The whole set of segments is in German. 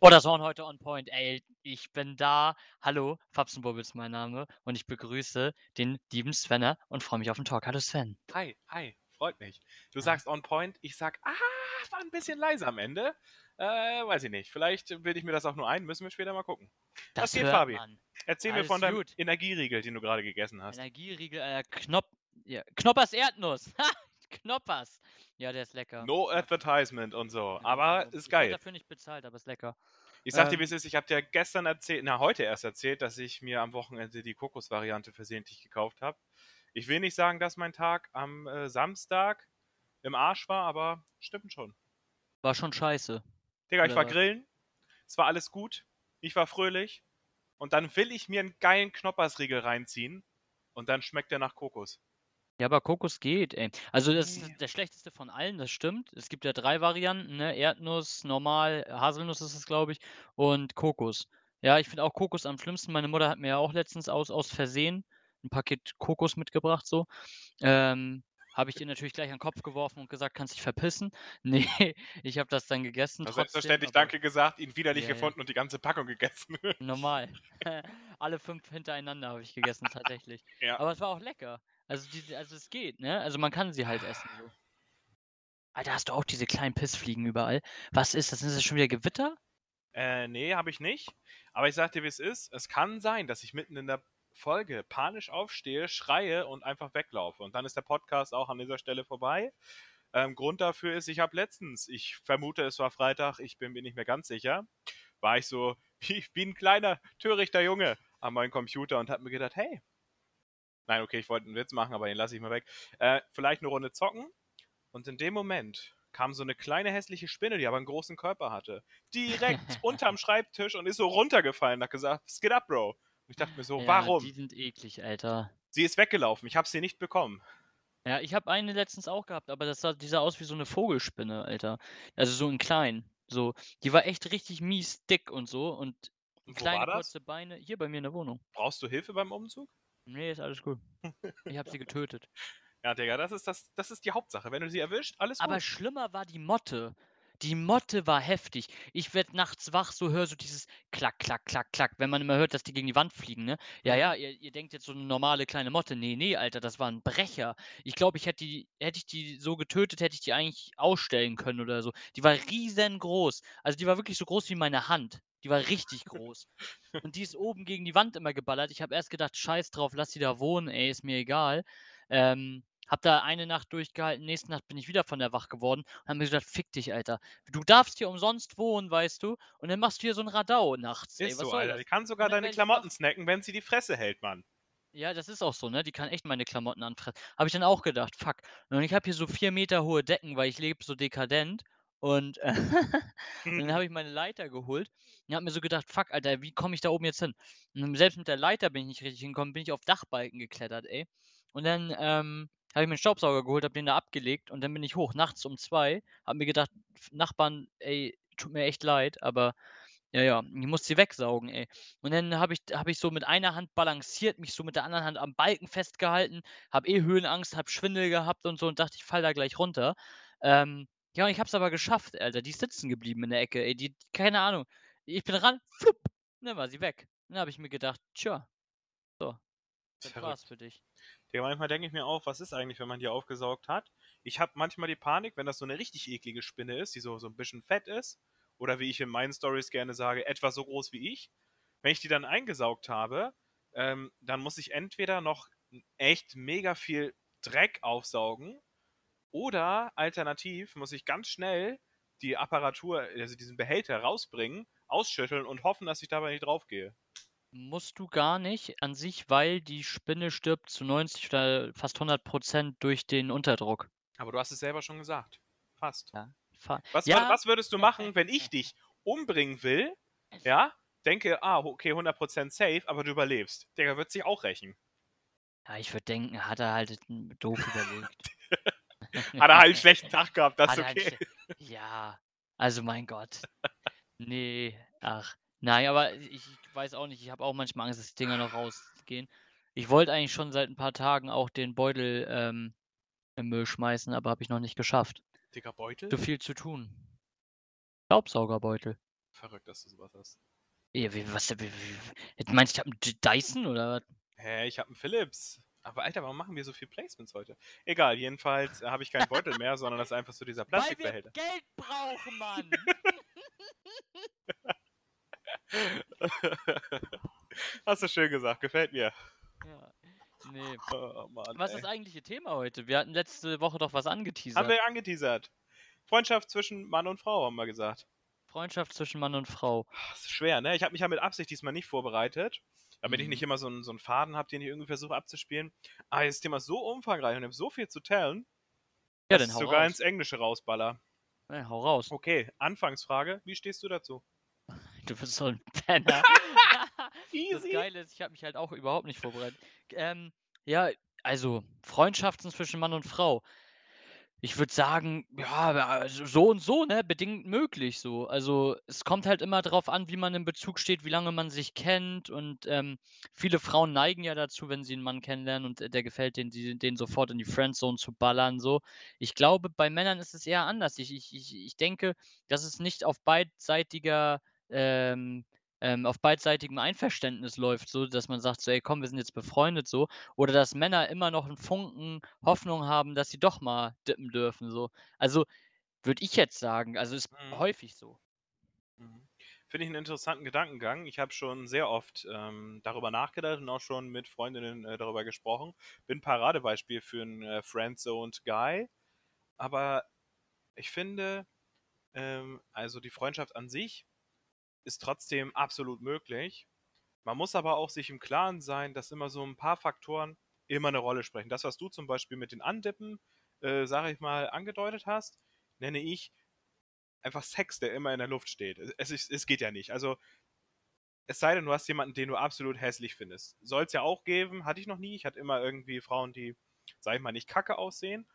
Oh, das waren heute on point. Ey, ich bin da. Hallo, Fapsenbubble ist mein Name und ich begrüße den lieben Svenner und freue mich auf den Talk. Hallo Sven. Hi, hi, freut mich. Du sagst on point, ich sag, ah, war ein bisschen leise am Ende. Äh, weiß ich nicht. Vielleicht bilde ich mir das auch nur ein, müssen wir später mal gucken. Das Was geht, Fabi? man. Erzähl mir Alles von deinem gut. Energieriegel, den du gerade gegessen hast. Energieriegel, äh, Knop ja, Knoppers Erdnuss. Knoppers. Ja, der ist lecker. No advertisement und so, aber Also, ist Ich geil. dafür nicht bezahlt, aber ist lecker. Ich sag dir, ähm, wie es ist, ich habe dir gestern erzählt, na heute erst erzählt, dass ich mir am Wochenende die Kokosvariante versehentlich gekauft habe. Ich will nicht sagen, dass mein Tag am äh, Samstag im Arsch war, aber stimmt schon. War schon scheiße. Digga, ich war was? grillen, es war alles gut, ich war fröhlich und dann will ich mir einen geilen Knoppersriegel reinziehen und dann schmeckt der nach Kokos. Ja, aber Kokos geht, ey. Also das ist der schlechteste von allen, das stimmt. Es gibt ja drei Varianten, ne? Erdnuss, normal, Haselnuss ist es, glaube ich, und Kokos. Ja, ich finde auch Kokos am schlimmsten. Meine Mutter hat mir ja auch letztens aus, aus Versehen ein Paket Kokos mitgebracht, so. Ähm, habe ich ihr natürlich gleich an den Kopf geworfen und gesagt, kannst dich verpissen. Nee, ich habe das dann gegessen. Also trotzdem, selbstverständlich aber Danke gesagt, ihn widerlich Ja, ja. gefunden und die ganze Packung gegessen. Normal. Alle fünf hintereinander habe ich gegessen, tatsächlich. ja. Aber es war auch lecker. Also, die, also es geht, ne? Also man kann sie halt essen so. Alter, hast du auch diese kleinen Pissfliegen überall? Was ist das? Sind das schon wieder Gewitter? Äh, nee, habe ich nicht. Aber ich sag dir, wie es ist. Es kann sein, dass ich mitten in der Folge panisch aufstehe, schreie und einfach weglaufe. Und dann ist der Podcast auch an dieser Stelle vorbei. Ähm, Grund dafür ist, ich habe letztens, ich vermute, es war Freitag, ich bin mir nicht mehr ganz sicher, war ich so wie, wie ein kleiner, törichter Junge an meinem Computer und habe mir gedacht, hey, nein, okay, ich wollte einen Witz machen, aber den lasse ich mal weg. Äh, vielleicht eine Runde zocken. Und in dem Moment kam so eine kleine hässliche Spinne, die aber einen großen Körper hatte, direkt unterm Schreibtisch und ist so runtergefallen und hat gesagt, geht ab, Bro? Und ich dachte mir so, Ja, warum? Die sind eklig, Alter. Sie ist weggelaufen, ich habe sie nicht bekommen. Ja, ich habe eine letztens auch gehabt, aber das sah, die sah aus wie so eine Vogelspinne, Alter. Also so in klein. So, die war echt richtig mies dick und so und Und kleine kurze Beine. Hier bei mir in der Wohnung. Brauchst du Hilfe beim Umzug? Nee, ist alles gut. Ich habe sie getötet. Ja, Digga, das ist, das, das ist die Hauptsache. Wenn du sie erwischt, alles Aber gut. schlimmer war die Motte. Die Motte war heftig. Ich werd nachts wach, so höre so dieses Klack, Klack, Klack, Klack, wenn man immer hört, dass die gegen die Wand fliegen, ne? Ja, ja, ihr, ihr denkt jetzt so eine normale kleine Motte. Nee, nee, Alter, das war ein Brecher. Ich glaube, ich hätte die, hätte ich die so getötet, hätte ich die eigentlich ausstellen können oder so. Die war riesengroß. Also die war wirklich so groß wie meine Hand. Die war richtig groß. Und die ist oben gegen die Wand immer geballert. Ich habe erst gedacht, scheiß drauf, lass die da wohnen, ey, ist mir egal. Ähm, hab da eine Nacht durchgehalten, nächste Nacht bin ich wieder von der wach geworden und hab mir gedacht, fick dich, Alter. Du darfst hier umsonst wohnen, weißt du? Und dann machst du hier so ein Radau nachts, ey. Ist Was so, Alter. das? Die kann sogar deine Klamotten snacken, wenn sie die Fresse hält, Mann. Ja, das ist auch so, ne? Die kann echt meine Klamotten anfressen. Habe ich dann auch gedacht, fuck. Und ich habe hier so vier Meter hohe Decken, weil ich lebe so dekadent. Und, äh, und dann habe ich meine Leiter geholt und habe mir so gedacht, fuck, Alter, wie komme ich da oben jetzt hin? Und selbst mit der Leiter bin ich nicht richtig hingekommen, bin ich auf Dachbalken geklettert, ey. Und dann ähm, habe ich mir einen Staubsauger geholt, habe den da abgelegt und dann bin ich hoch, nachts um zwei, habe mir gedacht, Nachbarn, ey, tut mir echt leid, aber ja, ja, ich muss sie wegsaugen, ey. Und dann habe ich, hab ich so mit einer Hand balanciert, mich so mit der anderen Hand am Balken festgehalten, habe eh Höhenangst, habe Schwindel gehabt und so und dachte, ich fall da gleich runter. Ähm, ja, und ich habe es aber geschafft, Alter. Die ist sitzen geblieben in der Ecke, ey. Die, keine Ahnung. Ich bin ran, flupp, und dann war sie weg. Dann habe ich mir gedacht, tja, so, das Verrückt. war's für dich. Digga, manchmal denke ich mir auch, was ist eigentlich, wenn man die aufgesaugt hat? Ich habe manchmal die Panik, wenn das so eine richtig eklige Spinne ist, die so, so ein bisschen fett ist, oder wie ich in meinen Stories gerne sage, etwa so groß wie ich. Wenn ich die dann eingesaugt habe, ähm, dann muss ich entweder noch echt mega viel Dreck aufsaugen oder alternativ muss ich ganz schnell die Apparatur, also diesen Behälter rausbringen, ausschütteln und hoffen, dass ich dabei nicht draufgehe. Musst du gar nicht an sich, weil die Spinne stirbt zu 90 oder fast 100 Prozent durch den Unterdruck. Aber du hast es selber schon gesagt. Fast. Ja, fa- Was, ja, was würdest du machen, wenn ich dich umbringen will? Ja? Denke, ah, okay, 100% safe, aber du überlebst. Digga, wird sich auch rächen. ja, ich würde denken, hat er halt doof überlegt. Hat er halt einen schlechten Tag gehabt, das ist okay. Ja, also mein Gott. Nee, ach. Nein, aber ich weiß auch nicht, ich habe auch manchmal Angst, dass die Dinger noch rausgehen. Ich wollte eigentlich schon seit ein paar Tagen auch den Beutel ähm, im Müll schmeißen, aber habe ich noch nicht geschafft. Digga, Beutel? Zu viel zu tun. Staubsaugerbeutel. Verrückt, dass du sowas hast. Ja, wie, was, wie, wie, meinst du, ich habe einen Dyson oder was? Hä, ich habe einen Philips. Aber Alter, warum machen wir so viel Placements heute? Egal, jedenfalls äh, habe ich keinen Beutel mehr, sondern das ist einfach so dieser Plastikbehälter. Weil wir Geld brauchen, Mann! Hast du schön gesagt, gefällt mir. ja. Nee. Oh, Mann, Was ist das eigentliche Thema heute? Wir hatten letzte Woche doch was angeteasert. Haben wir angeteasert. Freundschaft zwischen Mann und Frau, haben wir gesagt. Freundschaft zwischen Mann und Frau. Das ist schwer, ne? Ich habe mich ja mit Absicht diesmal nicht vorbereitet, damit ich Mhm. nicht immer so einen, so einen Faden habe, den ich irgendwie versuche abzuspielen. Aber das Thema ist so umfangreich und ich habe so viel zu tellen, Ja, dass dann ich hau sogar raus. ins Englische rausballer. Ja, hau raus. Okay, Anfangsfrage. Wie stehst du dazu? Du bist so ein Penner. das Easy. Geile ist, ich habe mich halt auch überhaupt nicht vorbereitet. Ähm, ja, also Freundschaften zwischen Mann und Frau. Ich würde sagen, ja, also so und so, ne, bedingt möglich so. Also es kommt halt immer drauf an, wie man im Bezug steht, wie lange man sich kennt und ähm, viele Frauen neigen ja dazu, wenn sie einen Mann kennenlernen und äh, der gefällt denen, den sofort in die Friendzone zu ballern so. Ich glaube, bei Männern ist es eher anders. Ich, ich, ich, ich denke, dass es nicht auf beidseitiger ähm, ähm, auf beidseitigem Einverständnis läuft, so dass man sagt, so, ey, komm, wir sind jetzt befreundet, so, oder dass Männer immer noch einen Funken Hoffnung haben, dass sie doch mal dippen dürfen, so. Also würde ich jetzt sagen, also ist Mhm. häufig so. Mhm. Finde ich einen interessanten Gedankengang. Ich habe schon sehr oft ähm, darüber nachgedacht und auch schon mit Freundinnen äh, darüber gesprochen. Bin Paradebeispiel für einen äh, Friendzoned Guy. Aber ich finde, ähm, also die Freundschaft an sich ist trotzdem absolut möglich. Man muss aber auch sich im Klaren sein, dass immer so ein paar Faktoren immer eine Rolle sprechen. Das, was du zum Beispiel mit den Andippen, äh, sage ich mal, angedeutet hast, nenne ich einfach Sex, der immer in der Luft steht. Es, ist, es geht ja nicht. Also, es sei denn, du hast jemanden, den du absolut hässlich findest. Soll es ja auch geben, hatte ich noch nie. Ich hatte immer irgendwie Frauen, die, sag ich mal, nicht kacke aussehen.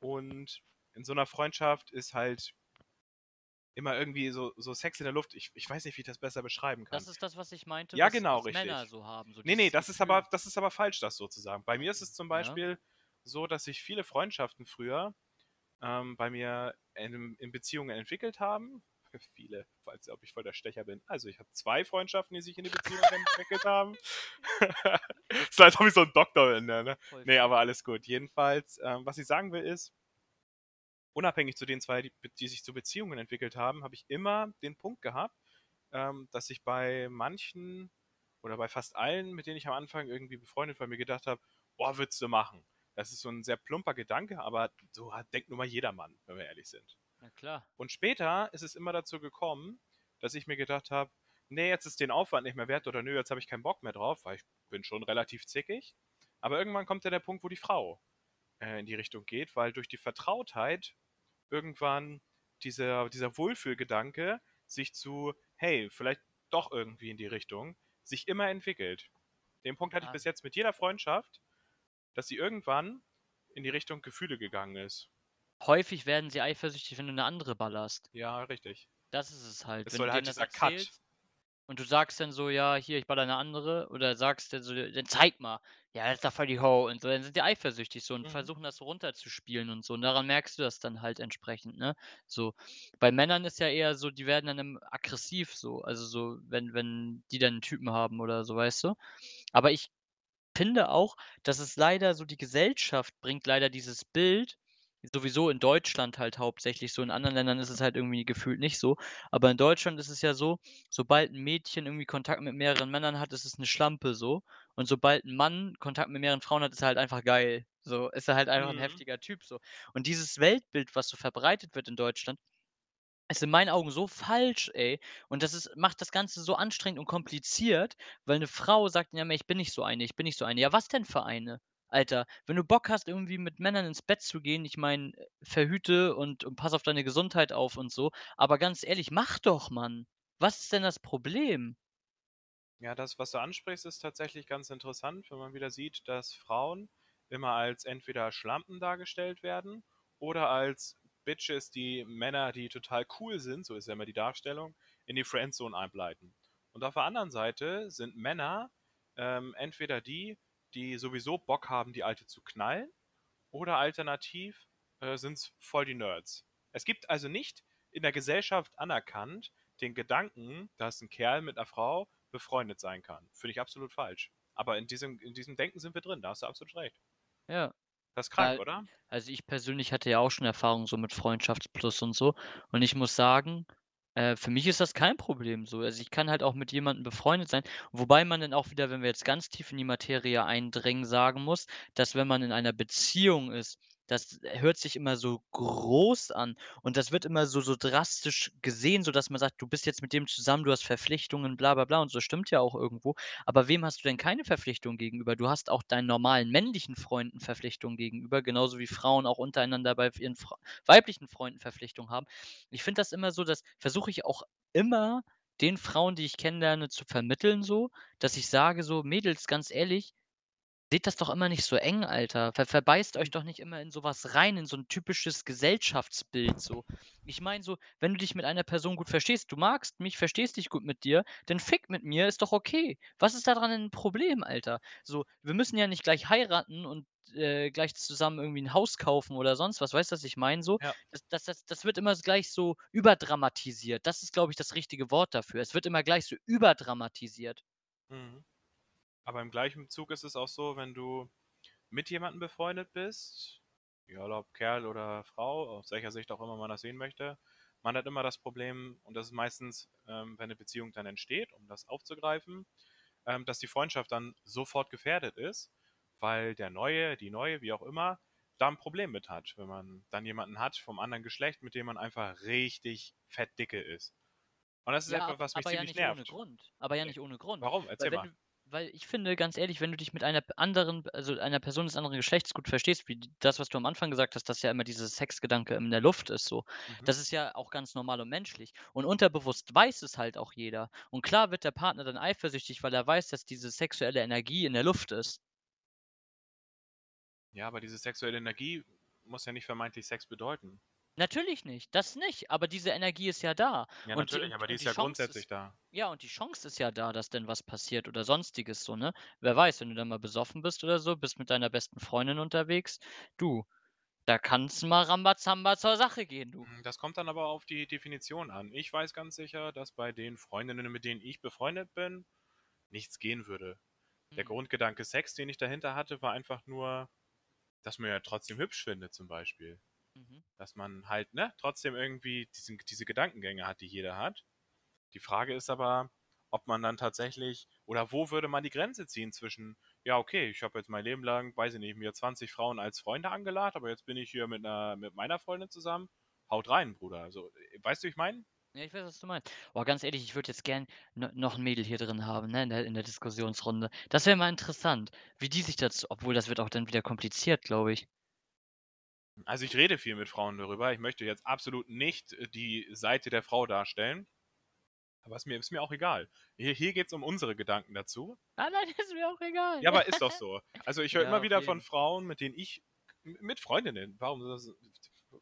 Und in so einer Freundschaft ist halt immer irgendwie so, so Sex in der Luft. Ich, ich weiß nicht, wie ich das besser beschreiben kann. Das ist das, was ich meinte, Ja, was, genau, was richtig. Männer so haben. So Nee, nee, das ist aber, das ist aber falsch, das sozusagen. Bei mir ist es zum Ja. Beispiel so, dass sich viele Freundschaften früher ähm, bei mir in, in Beziehungen entwickelt haben. Viele, falls ob ich voll der Stecher bin. Also ich habe zwei Freundschaften, die sich in die Beziehung entwickelt haben. ist als ob ich so ein Doktor bin, ne? Voll Nee, aber alles gut. Jedenfalls, ähm, was ich sagen will ist, unabhängig zu den zwei, die, die sich zu Beziehungen entwickelt haben, habe ich immer den Punkt gehabt, ähm, dass ich bei manchen oder bei fast allen, mit denen ich am Anfang irgendwie befreundet war, mir gedacht habe, boah, würdest du machen. Das ist so ein sehr plumper Gedanke, aber so hat, denkt nun mal jedermann, wenn wir ehrlich sind. Na klar. Und später ist es immer dazu gekommen, dass ich mir gedacht habe, nee, jetzt ist den Aufwand nicht mehr wert oder nö, jetzt habe ich keinen Bock mehr drauf, weil ich bin schon relativ zickig. Aber irgendwann kommt ja der Punkt, wo die Frau äh, in die Richtung geht, weil durch die Vertrautheit irgendwann dieser, dieser Wohlfühlgedanke sich zu, hey, vielleicht doch irgendwie in die Richtung, sich immer entwickelt. Den Punkt hatte ich Ah. bis jetzt mit jeder Freundschaft, dass sie irgendwann in die Richtung Gefühle gegangen ist. Häufig werden sie eifersüchtig, wenn du eine andere ballerst. Ja, richtig. Das ist es halt. Es wenn soll halt dieser Cut. erzählst Und du sagst dann so, ja, hier, ich baller eine andere. Oder sagst dann so, dann zeig mal. Ja, das ist doch voll die Ho. Und so, dann sind die eifersüchtig so und Mhm. versuchen das so runterzuspielen und so. Und daran merkst du das dann halt entsprechend, ne? So. Bei Männern ist ja eher so, die werden dann aggressiv so. Also so, wenn, wenn die dann einen Typen haben oder so, weißt du? Aber ich finde auch, dass es leider so die Gesellschaft bringt leider dieses Bild, sowieso in Deutschland halt hauptsächlich so, in anderen Ländern ist es halt irgendwie gefühlt nicht so, aber in Deutschland ist es ja so, sobald ein Mädchen irgendwie Kontakt mit mehreren Männern hat, ist es eine Schlampe so und sobald ein Mann Kontakt mit mehreren Frauen hat, ist er halt einfach geil. So, ist er halt einfach Mhm. heftiger Typ so. Und dieses Weltbild, was so verbreitet wird in Deutschland, ist in meinen Augen so falsch, ey. Und das ist macht das Ganze so anstrengend und kompliziert, weil 'ne Frau sagt: „Ja, ich bin nicht so eine, ich bin nicht so eine.“ Ja, was denn für eine? Alter, wenn du Bock hast, irgendwie mit Männern ins Bett zu gehen, ich meine, äh, verhüte und und pass auf deine Gesundheit auf und so, aber ganz ehrlich, mach doch, Mann. Was ist denn das Problem? Ja, das, was du ansprichst, ist tatsächlich ganz interessant, wenn man wieder sieht, dass Frauen immer als entweder Schlampen dargestellt werden oder als Bitches, die Männer, die total cool sind, so ist ja immer die Darstellung, in die Friendzone einbleiten. Und auf der anderen Seite sind Männer ähm, entweder die, die sowieso Bock haben, die Alte zu knallen, oder alternativ äh, sind es voll die Nerds. Es gibt also nicht in der Gesellschaft anerkannt, den Gedanken, dass ein Kerl mit einer Frau befreundet sein kann. Finde ich absolut falsch. Aber in diesem, in diesem Denken sind wir drin, da hast du absolut recht. Ja. Das ist krank, Weil oder? also, ich persönlich hatte ja auch schon Erfahrung so mit Freundschaftsplus und so. Und ich muss sagen, äh, für mich ist das kein Problem so. Also, ich kann halt auch mit jemandem befreundet sein, wobei man dann auch wieder, wenn wir jetzt ganz tief in die Materie eindringen, sagen muss, dass wenn man in einer Beziehung ist, das hört sich immer so groß an und das wird immer so so drastisch gesehen, sodass man sagt: „Du bist jetzt mit dem zusammen, du hast Verpflichtungen, bla bla bla“ und so stimmt ja auch irgendwo. Aber wem hast du denn keine Verpflichtung gegenüber? Du hast auch deinen normalen männlichen Freunden Verpflichtungen gegenüber, genauso wie Frauen auch untereinander bei ihren weiblichen Freunden Verpflichtungen haben. Ich finde das immer so, das versuche ich auch immer den Frauen, die ich kennenlerne, zu vermitteln so, dass ich sage so: „Mädels, ganz ehrlich, seht das doch immer nicht so eng, Alter. Ver verbeißt euch doch nicht immer in so was rein, in so 'n typisches Gesellschaftsbild so.“ Ich meine so, wenn du dich mit einer Person gut verstehst, du magst mich, verstehst dich gut mit dir, dann fick mit mir, ist doch okay. Was ist da dran 'n Problem, Alter? So, wir müssen ja nicht gleich heiraten und, äh, gleich zusammen irgendwie 'n Haus kaufen oder sonst was. Weißt du, was ich meine so? Ja. Das das das das wird immer gleich so überdramatisiert. Das ist, glaube ich, das richtige Wort dafür. Es wird immer gleich so überdramatisiert. Mhm. Aber im gleichen Zug ist es auch so, wenn du mit jemandem befreundet bist, egal ob Kerl oder Frau, aus welcher Sicht auch immer man das sehen möchte, man hat immer das Problem, und das ist meistens, ähm, wenn eine Beziehung dann entsteht, um das aufzugreifen, ähm, dass die Freundschaft dann sofort gefährdet ist, weil der Neue, die Neue, wie auch immer, da ein Problem mit hat, wenn man dann jemanden hat vom anderen Geschlecht, mit dem man einfach richtig fett dicke ist. Und das ist Ja, etwas, was mich aber ja ziemlich nicht ohne nervt. Grund. Aber ja nicht ohne Grund. Warum? Erzähl mal. du weil ich finde, ganz ehrlich, wenn du dich mit einer anderen also einer Person des anderen Geschlechts gut verstehst, wie das, was du am Anfang gesagt hast, dass ja immer dieser Sexgedanke in der Luft ist so. Mhm. Das ist ja auch ganz normal und menschlich. Und unterbewusst weiß es halt auch jeder. Und klar wird der Partner dann eifersüchtig, weil er weiß, dass diese sexuelle Energie in der Luft ist. Ja, aber diese sexuelle Energie muss ja nicht vermeintlich Sex bedeuten. Natürlich nicht, das nicht, aber diese Energie ist ja da. Ja, Und die natürlich, und aber die ist die ja Chance grundsätzlich ist da. ja, und die Chance ist ja da, dass denn was passiert oder Sonstiges so, ne? Wer weiß, wenn du dann mal besoffen bist oder so, bist mit deiner besten Freundin unterwegs, du, da kann's mal Rambazamba zur Sache gehen, du. Hm, das kommt dann aber auf die Definition an. Ich weiß ganz sicher, dass bei den Freundinnen, mit denen ich befreundet bin, nichts gehen würde. Der Mhm. Grundgedanke Sex, den ich dahinter hatte, war einfach nur, dass man ja trotzdem hübsch findet zum Beispiel. Mhm. Dass man halt, ne, trotzdem irgendwie diesen diese Gedankengänge hat, die jeder hat. Die Frage ist aber, ob man dann tatsächlich oder wo würde man die Grenze ziehen zwischen: „Ja, okay, ich habe jetzt mein Leben lang, weiß ich nicht, mir 20 Frauen als Freunde angelacht, aber jetzt bin ich hier mit 'ner mit meiner Freundin zusammen. Haut rein, Bruder.“ Also, weißt du, wie ich meine? Ja, ich weiß, was du meinst. Boah, ganz ehrlich, ich würde jetzt gern no noch 'n Mädel hier drin haben, ne, in der in der Diskussionsrunde. Das wäre mal interessant, wie die sich dazu obwohl das wird auch dann wieder kompliziert, glaube ich. Also, ich rede viel mit Frauen darüber. Ich möchte jetzt absolut nicht, äh, die Seite der Frau darstellen. Aber ist mir ist mir auch egal. Hier hier geht's um unsere Gedanken dazu. Ah, nein, ist mir auch egal. Ja, aber ist doch so. Also, ich höre Ja, immer wieder von. Frauen, mit denen ich mit Freundinnen, warum das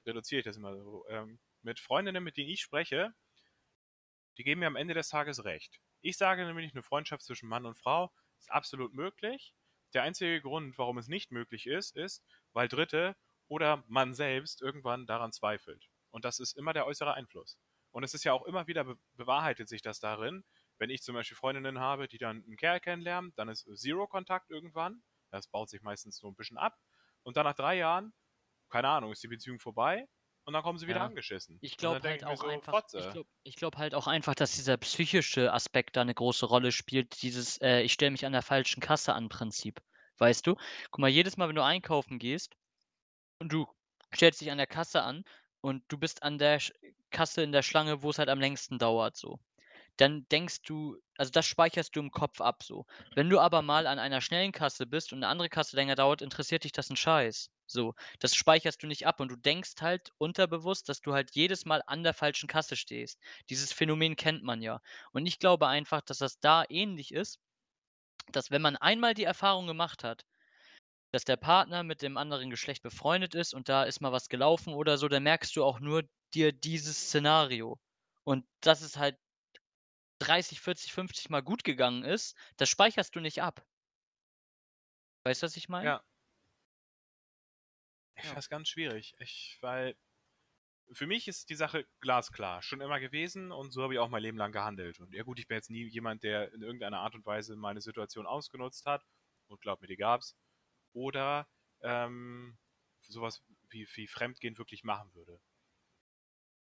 reduziere ich das immer so, ähm, mit Freundinnen, mit denen ich spreche die geben mir am Ende des Tages recht. Ich sage nämlich, 'ne Freundschaft zwischen Mann und Frau ist absolut möglich. Der einzige Grund, warum es nicht möglich ist, ist, weil Dritte oder man selbst irgendwann daran zweifelt. Und das ist immer der äußere Einfluss. Und es ist ja auch immer wieder be bewahrheitet sich das darin, wenn ich zum Beispiel Freundinnen habe, die dann 'n Kerl kennenlernen, dann ist zero Kontakt irgendwann. Das baut sich meistens so 'n bisschen ab. Und dann nach 3 Jahren, keine Ahnung, ist die Beziehung vorbei und dann kommen sie wieder Ja. angeschissen. Ich glaube halt auch so: einfach glaube halt auch einfach, dass dieser psychische Aspekt da 'ne große Rolle spielt, dieses, äh: „Ich stelle mich an der falschen Kasse an“ Prinzip. Weißt du? Guck mal, jedes Mal, wenn du einkaufen gehst und du stellst dich an der Kasse an und du bist an der Kasse in der Schlange, wo's halt am längsten dauert so, dann denkst du also, das speicherst du im Kopf ab so. Wenn du aber mal an einer schnellen Kasse bist und 'ne andere Kasse länger dauert, interessiert dich das 'n Scheiß, so. Das speicherst du nicht ab und du denkst halt unterbewusst, dass du halt jedes Mal an der falschen Kasse stehst. Dieses Phänomen kennt man ja. Und ich glaube einfach, dass das da ähnlich ist, dass wenn man einmal die Erfahrung gemacht hat, dass der Partner mit dem anderen Geschlecht befreundet ist und da ist mal was gelaufen oder so, dann merkst du auch nur dir dieses Szenario. Und dass es halt 30, 40, 50 Mal gut gegangen ist, das speicherst du nicht ab. Weißt du, was ich meine? Ja. Ich Ja. ganz schwierig. Ich weil für mich ist die Sache glasklar, schon immer gewesen und so habe ich auch mein Leben lang gehandelt. Und ja gut, ich bin jetzt nie jemand, der in irgendeiner Art und Weise meine Situation ausgenutzt hat. Und glaub mir, die gab's. Oder ähm, sowas wie, wie Fremdgehen wirklich machen würde.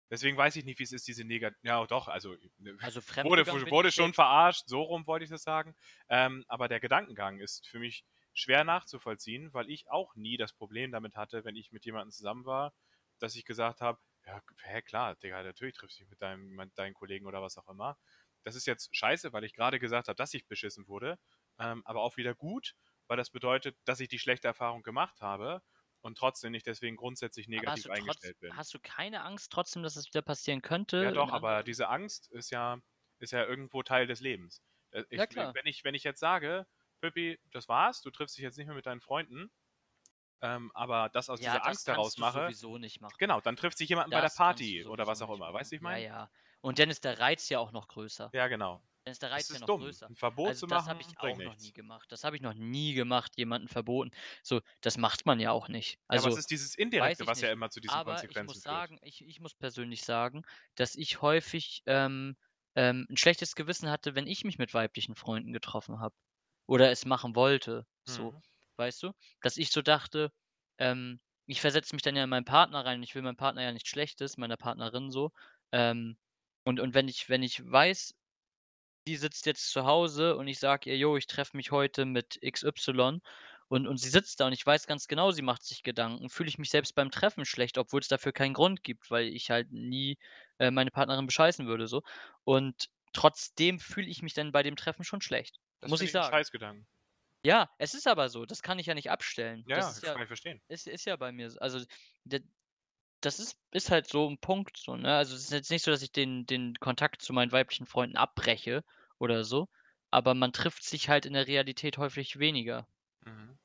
Deswegen weiß ich nicht, wie es ist, diese Negat... Ja, doch, also, Also wurde, wurde schon verarscht, so rum wollte ich das sagen. Ähm, aber der Gedankengang ist für mich schwer nachzuvollziehen, weil ich auch nie das Problem damit hatte, wenn ich mit jemandem zusammen war, dass ich gesagt habe, ja, hä, klar, Digga, natürlich triffst du dich mit deinem, mit deinen Kollegen oder was auch immer. Das ist jetzt scheiße, weil ich gerade gesagt habe, dass ich beschissen wurde, ähm, aber auch wieder gut, weil das bedeutet, dass ich die schlechte Erfahrung gemacht habe und trotzdem nicht deswegen grundsätzlich negativ du, trotz, eingestellt bin. hast du keine Angst trotzdem, dass es wieder passieren könnte? Ja, doch, aber diese Angst ist ja, ist ja irgendwo Teil des Lebens. Äh, Ich, Ja, klar. Wenn, ich, wenn ich jetzt sage, Pippi, das war's, du triffst dich jetzt nicht mehr mit deinen Freunden, ähm, aber das aus Ja, dieser das Angst heraus mache, sowieso nicht machen. genau, dann trifft sich jemand bei der Das kannst du Party oder was auch immer. Weißt du, ich meine? Ja, ja. Und dann ist der Reiz ja auch noch größer. Ja, genau. Dann ist der Das Reiz ja noch dumm. größer. Ein Verbot Also zu das machen, habe ich auch bringt noch nichts. nie gemacht. Das habe ich noch nie gemacht, jemanden verboten. So, das macht man ja auch nicht. ja, aber Also es ist dieses Indirekte, ich was ja nicht. immer zu diesen Aber ich Konsequenzen muss führt. sagen, ich, ich muss persönlich sagen, dass ich häufig ähm, ähm, ein schlechtes Gewissen hatte, wenn ich mich mit weiblichen Freunden getroffen habe. Oder es machen wollte. So, Mhm. weißt du? Dass ich so dachte, ähm, ich versetze mich dann ja in meinen Partner rein. Ich will meinem Partner ja nichts Schlechtes, meiner Partnerin so. Ähm, und, und wenn ich, wenn ich weiß, die sitzt jetzt zu Hause und ich sage ihr: „Jo, ich treffe mich heute mit XY“ und und sie sitzt da und ich weiß ganz genau, sie macht sich Gedanken, fühle ich mich selbst beim Treffen schlecht, obwohl es dafür keinen Grund gibt, weil ich halt nie, äh, meine Partnerin bescheißen würde so. Und trotzdem fühle ich mich dann bei dem Treffen schon schlecht, Das muss ich sagen. Scheißgedanken. Ja, es ist aber so, das kann ich ja nicht abstellen. Ja, Das das ja kann ich verstehen. ist ist ja bei mir so. Also, d das ist ist halt so 'n Punkt so, ne? Also, es ist jetzt nicht so, dass ich den den Kontakt zu meinen weiblichen Freunden abbreche oder so, aber man trifft sich halt in der Realität häufig weniger, Mhm.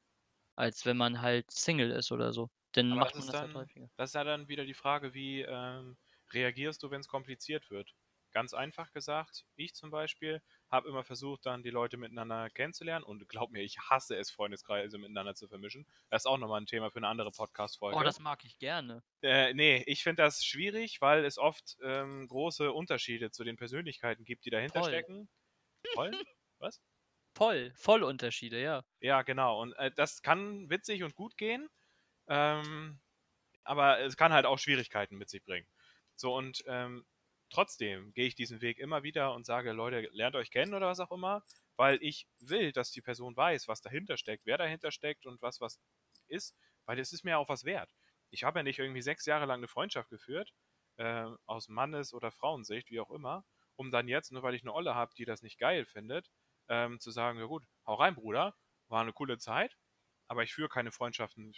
als wenn man halt Single ist oder so. Dann Aber das macht man das halt dann häufiger. das ist ja dann wieder die Frage, wie, ähm, reagierst du, wenn's kompliziert wird? Ganz einfach gesagt, ich zum Beispiel habe immer versucht, dann die Leute miteinander kennenzulernen und glaub mir, ich hasse es, Freundeskreise miteinander zu vermischen. Das ist auch noch mal 'n Thema für 'ne andere Oh, Podcast-Folge. das mag ich gerne. Äh, ne, ich finde das schwierig, weil es oft, ähm, große Unterschiede zu den Persönlichkeiten gibt, die dahinter Voll. stecken. Voll? Was? Voll, voll Unterschiede, ja. Ja, genau. Und, äh, das kann witzig und gut gehen, ähm, aber es kann halt auch Schwierigkeiten mit sich bringen. So und, ähm, trotzdem gehe ich diesen Weg immer wieder und sage: „Leute, lernt euch kennen“ oder was auch immer, weil ich will, dass die Person weiß, was dahinter steckt, wer dahinter steckt und was was ist, weil es ist mir auch was wert. Ich habe ja nicht irgendwie 6 Jahre lang 'ne Freundschaft geführt, äh, aus Mannes oder Frauensicht, wie auch immer, um dann jetzt, nur weil ich 'ne Olle habe, die das nicht geil findet, ähm, zu sagen: „Ja gut, hau rein, Bruder, war 'ne coole Zeit, aber ich führe keine Freundschaften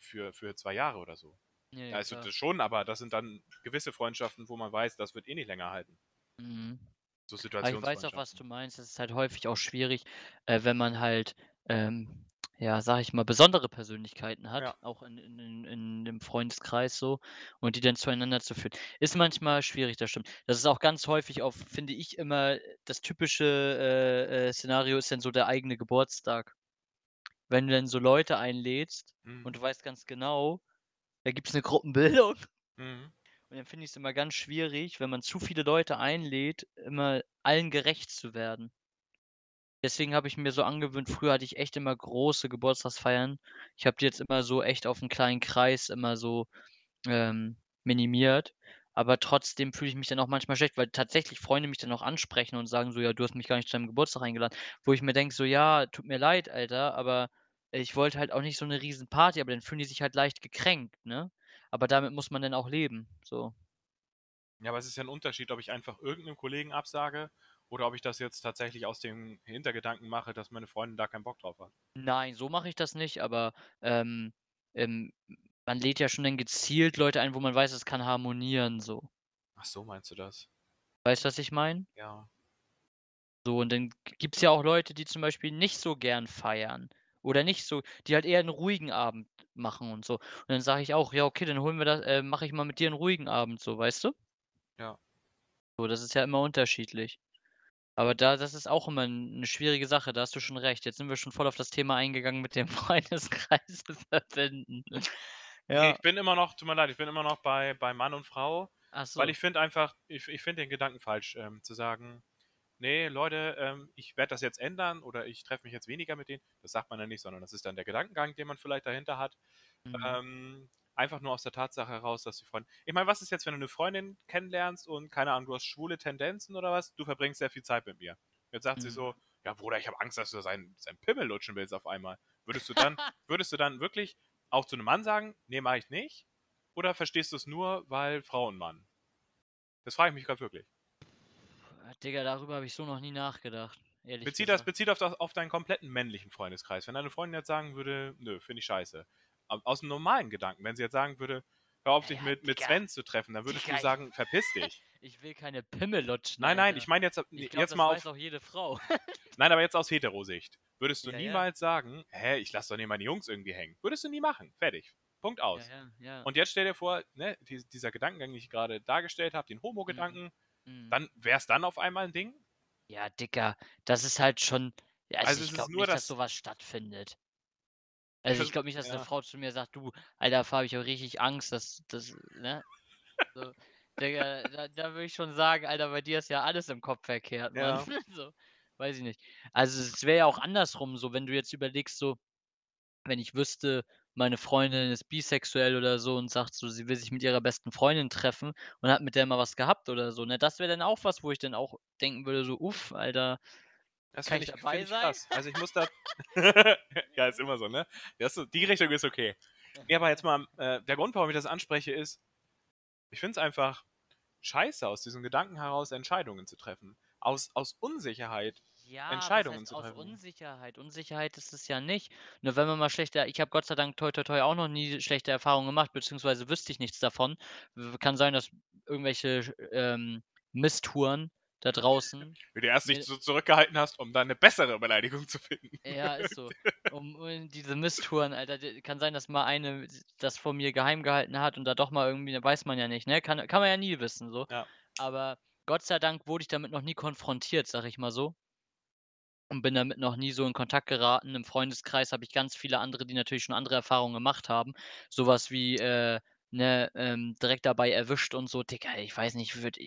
für für 2 Jahre oder so.“ Ja, ja, Also, das schon, aber das sind dann gewisse Freundschaften, wo man weiß, das wird eh nicht länger halten. Mhm. So Aber ich weiß auch, was du meinst. Es ist halt häufig auch schwierig, äh, wenn man halt, ähm, ja, sage ich mal, besondere Persönlichkeiten hat, Ja. auch in in in in dem Freundeskreis so und die dann zueinander zu führen. Ist manchmal schwierig, das stimmt. Das ist auch ganz häufig auch, finde ich, immer das typische, äh, äh, Szenario ist dann so der eigene Geburtstag. Wenn du dann so Leute einlädst und Mhm. du weißt ganz genau, da gibt's 'ne Gruppenbildung. Mhm. Und dann finde ich's immer ganz schwierig, wenn man zu viele Leute einlädt, immer allen gerecht zu werden. Deswegen habe ich mir so angewöhnt früher hatte ich echt immer große Geburtstagsfeiern. Ich habe die jetzt immer so echt auf 'n kleinen Kreis immer so, ähm, minimiert, aber trotzdem fühle ich mich dann auch manchmal schlecht, weil tatsächlich Freunde mich dann auch ansprechen und sagen so: „Ja, du hast mich gar nicht zu deinem Geburtstag eingeladen.“ Wo ich mir denke so: „Ja, tut mir leid, Alter, aber ich wollte halt auch nicht so 'ne Riesenparty“, aber dann fühlen die sich halt leicht gekränkt, ne? Aber damit muss man dann auch leben, so. Ja, aber es ist ja 'n Unterschied, ob ich einfach irgend 'nem Kollegen absage oder ob ich das jetzt tatsächlich aus dem Hintergedanken mache, dass meine Freundin da keinen Bock drauf hat. Nein, so mache ich das nicht, aber, ähm, ähm, man lädt ja schon dann gezielt Leute ein, wo man weiß, es kann harmonieren so. Ach so, meinst du das? Weißt du, was ich meine? Ja. So, und dann g gibt's ja auch Leute, die zum Beispiel nicht so gern feiern oder nicht so die halt eher 'n ruhigen Abend machen und so. Und dann sage ich auch: „Ja, okay, dann holen wir da äh, mache ich mal mit dir 'n ruhigen Abend“, so, weißt du? Ja. So, das ist ja immer unterschiedlich. Aber da das ist auch immer 'n 'ne schwierige Sache, da hast du schon recht. Jetzt sind wir schon voll auf das Thema eingegangen mit dem Freundeskreise verbinden. Ja. ich bin immer noch, tut mir leid, ich bin immer noch bei, bei Mann und Frau, so. weil ich finde einfach, ich, ich finde den Gedanken falsch, ähm, zu sagen, nee, Leute, ähm, ich werde das jetzt ändern oder ich treffe mich jetzt weniger mit denen. Das sagt man ja nicht, sondern das ist dann der Gedankengang, den man vielleicht dahinter hat. Mhm. Ähm, einfach nur aus der Tatsache heraus, dass die Freundin. Ich meine, was ist jetzt, wenn du eine Freundin kennenlernst und keine Ahnung, du hast schwule Tendenzen oder was? Du verbringst sehr viel Zeit mit mir. Jetzt sagt sie Mhm. so, ja Bruder, ich habe Angst, dass du seinen, seinen Pimmel lutschen willst auf einmal. Würdest du dann, würdest du dann wirklich auch zu einem Mann sagen, nee, mach ich nicht? Oder verstehst du es nur, weil Frau und Mann? Das frage ich mich gerade wirklich. Digga, darüber habe ich so noch nie nachgedacht. Ehrlich Bezieht das, gesagt. bezieht auf, das, auf deinen kompletten männlichen Freundeskreis. Wenn deine Freundin jetzt sagen würde, nö, finde ich scheiße. Au- Aus dem normalen Gedanken, wenn sie jetzt sagen würde, hör auf, dich Ja, mit, mit Digga. Sven zu treffen, dann würdest Digga, du sagen, verpiss dich. Ich will keine Pimmel lutschen. Nein, nein, ich meine jetzt, Ich glaub, jetzt das mal weiß auf, auch jede Frau. nein, aber jetzt aus Heterosicht. Würdest du Ja, ja. niemals sagen, hä, ich lasse doch nicht meine Jungs irgendwie hängen. Würdest du nie machen. Fertig. Punkt aus. Ja, ja, ja. Und jetzt stell dir vor, ne, die, dieser Gedankengang, den ich gerade dargestellt habe, den Homo-Gedanken, Mhm. dann wäre es dann auf einmal ein Ding? Ja, Dicker, das ist halt schon. Ja, also, Also, ich glaube nicht, dass das- sowas stattfindet. Also ich glaube nicht, dass ja. eine Frau zu mir sagt, du, Alter, habe ich auch richtig Angst, dass das, ne? So, Digga, da, da würde ich schon sagen, Alter, bei dir ist ja alles im Kopf verkehrt, Mann. Ja. So, weiß ich nicht. Also es wäre ja auch andersrum, so wenn du jetzt überlegst, so, wenn ich wüsste, meine Freundin ist bisexuell oder so und sagt so, sie will sich mit ihrer besten Freundin treffen und hat mit der mal was gehabt oder so, ne? Das wäre dann auch was, wo ich dann auch denken würde, so, uff, Alter, Das Kann finde ich ich, dabei ich sein? krass. Also ich muss da. ja, ist immer so, ne? Das, die Richtung ist okay. Nee, aber jetzt mal, äh, der Grund, warum ich das anspreche, ist, ich finde es einfach scheiße, aus diesem Gedanken heraus Entscheidungen zu treffen. Aus, aus Unsicherheit. Ja, Entscheidungen heißt zu aus treffen. Unsicherheit. Unsicherheit ist es ja nicht. Nur wenn man mal schlechte, ich habe Gott sei Dank toi toi toi auch noch nie schlechte Erfahrungen gemacht, beziehungsweise wüsste ich nichts davon. Kann sein, dass irgendwelche ähm, Misttouren da draußen, Wie du erst dich so zurückgehalten hast, um dann eine bessere Beleidigung zu finden. ja, ist so, um, um diese Misttouren, Alter, kann sein, dass mal eine das vor mir geheim gehalten hat und da doch mal irgendwie, weiß man ja nicht, ne? Kann, kann man ja nie wissen, so. Ja. Aber Gott sei Dank wurde ich damit noch nie konfrontiert, sag ich mal so. Und bin damit noch nie so in Kontakt geraten. Im Freundeskreis habe ich ganz viele andere, die natürlich schon andere Erfahrungen gemacht haben. Sowas wie, äh, ne, ähm, direkt dabei erwischt und so. Digga, ich weiß nicht, ich würde.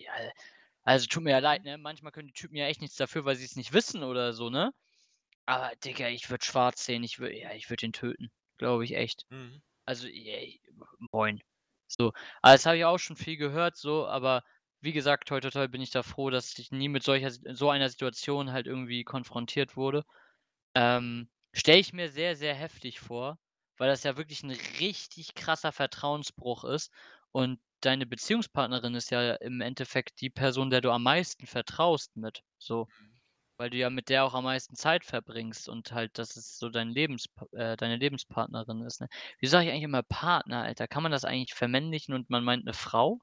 Also tut mir ja leid, ne? Manchmal können die Typen ja echt nichts dafür, weil sie es nicht wissen oder so, ne? Aber, Digga, ich würde schwarz sehen. Ich würde, ja, ich würde ihn töten. Glaube ich echt. Mhm. Also, ey, moin. So. Aber das habe ich auch schon viel gehört, so, aber wie gesagt, toi toi toi bin ich da froh, dass ich nie mit solcher so einer Situation halt irgendwie konfrontiert wurde. Ähm, Stelle ich mir sehr, sehr heftig vor, weil das ja wirklich ein richtig krasser Vertrauensbruch ist. Und deine Beziehungspartnerin ist ja im Endeffekt die Person, der du am meisten vertraust mit. So. Weil du ja mit der auch am meisten Zeit verbringst und halt, dass es so dein Lebens, äh, deine Lebenspartnerin ist. Ne? Wie sage ich eigentlich immer Partner, Alter? Kann man das eigentlich vermännlichen und man meint eine Frau?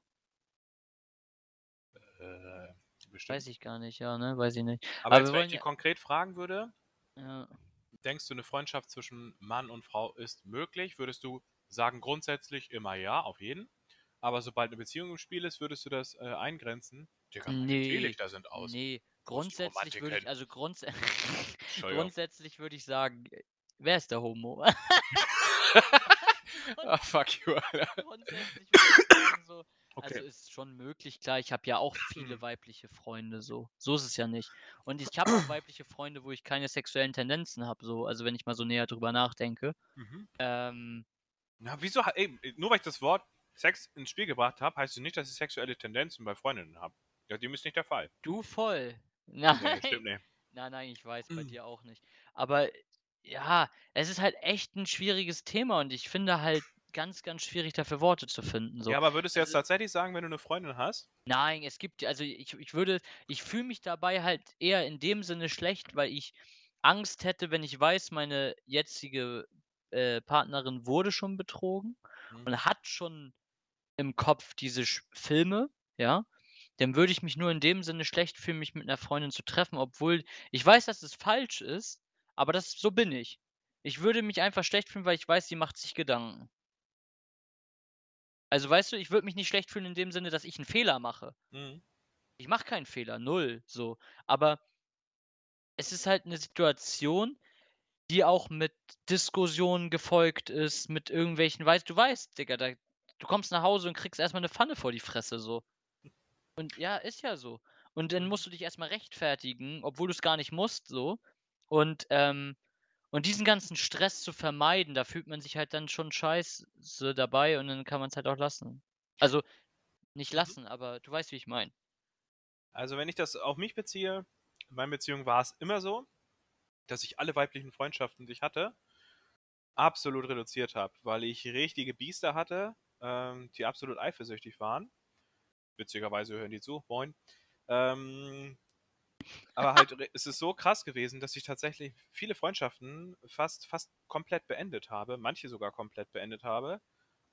Äh, bestimmt. Weiß ich gar nicht, ja, ne? Weiß ich nicht. Aber, aber jetzt, wenn ich dich ja- konkret fragen würde, Ja. denkst du, eine Freundschaft zwischen Mann und Frau ist möglich? Würdest du sagen, grundsätzlich immer ja, auf jeden. Aber sobald eine Beziehung im Spiel ist, würdest du das äh, eingrenzen? Digga, Nee, Teelichter sind aus. Nee, grundsätzlich würde ich, also grunds grundsätzlich würde ich sagen, äh, wer ist der Homo? Ah, fuck you, Alter. grundsätzlich würde ich sagen, so, Okay. Also ist schon möglich, klar, ich habe ja auch viele weibliche Freunde, so. So ist es ja nicht. Und ich habe auch weibliche Freunde, wo ich keine sexuellen Tendenzen habe, so. Also wenn ich mal so näher drüber nachdenke. mhm. Ähm, Na, wieso? Ey, nur weil ich das Wort Sex ins Spiel gebracht habe, heißt es nicht, dass ich sexuelle Tendenzen bei Freundinnen habe. Ja, dem ist nicht der Fall. du voll. Nein. Nee, stimmt nicht. Nein, nein, ich weiß, bei Mm. dir auch nicht. Aber ja, es ist halt echt ein schwieriges Thema und ich finde halt ganz, ganz schwierig dafür Worte zu finden. So. Ja, aber würdest du jetzt Also- tatsächlich sagen, wenn du eine Freundin hast? Nein, es gibt, also ich, ich würde, ich fühle mich dabei halt eher in dem Sinne schlecht, weil ich Angst hätte, wenn ich weiß, meine jetzige äh, Partnerin wurde schon betrogen Mhm. und hat schon im Kopf diese Sch Filme, ja, dann würde ich mich nur in dem Sinne schlecht fühlen, mich mit einer Freundin zu treffen, obwohl ich weiß, dass es falsch ist, aber das so bin ich. Ich würde mich einfach schlecht fühlen, weil ich weiß, sie macht sich Gedanken. Also weißt du, ich würde mich nicht schlecht fühlen in dem Sinne, dass ich einen Fehler mache. Mhm. Ich mache keinen Fehler, null, so. Aber es ist halt eine Situation, die auch mit Diskussionen gefolgt ist, mit irgendwelchen weißt du weißt, Digga, da du kommst nach Hause und kriegst erst mal 'ne Pfanne vor die Fresse so. Und ja, ist ja so. Und dann Mhm. musst du dich erst mal rechtfertigen, obwohl du's gar nicht musst so. Und, ähm und diesen ganzen Stress zu vermeiden, da fühlt man sich halt dann schon scheiße dabei und dann kann man's halt auch lassen. Also, nicht Mhm. lassen, aber du weißt, wie ich meine. Also, wenn ich das auf mich beziehe, in meinen Beziehungen war's immer so, dass ich alle weiblichen Freundschaften, die ich hatte absolut reduziert habe, weil ich richtige Biester hatte, ähm, die absolut eifersüchtig waren. Witzigerweise hören die zu, moin. Ähm, aber halt es ist so krass gewesen, dass ich tatsächlich viele Freundschaften fast fast komplett beendet habe, manche sogar komplett beendet habe.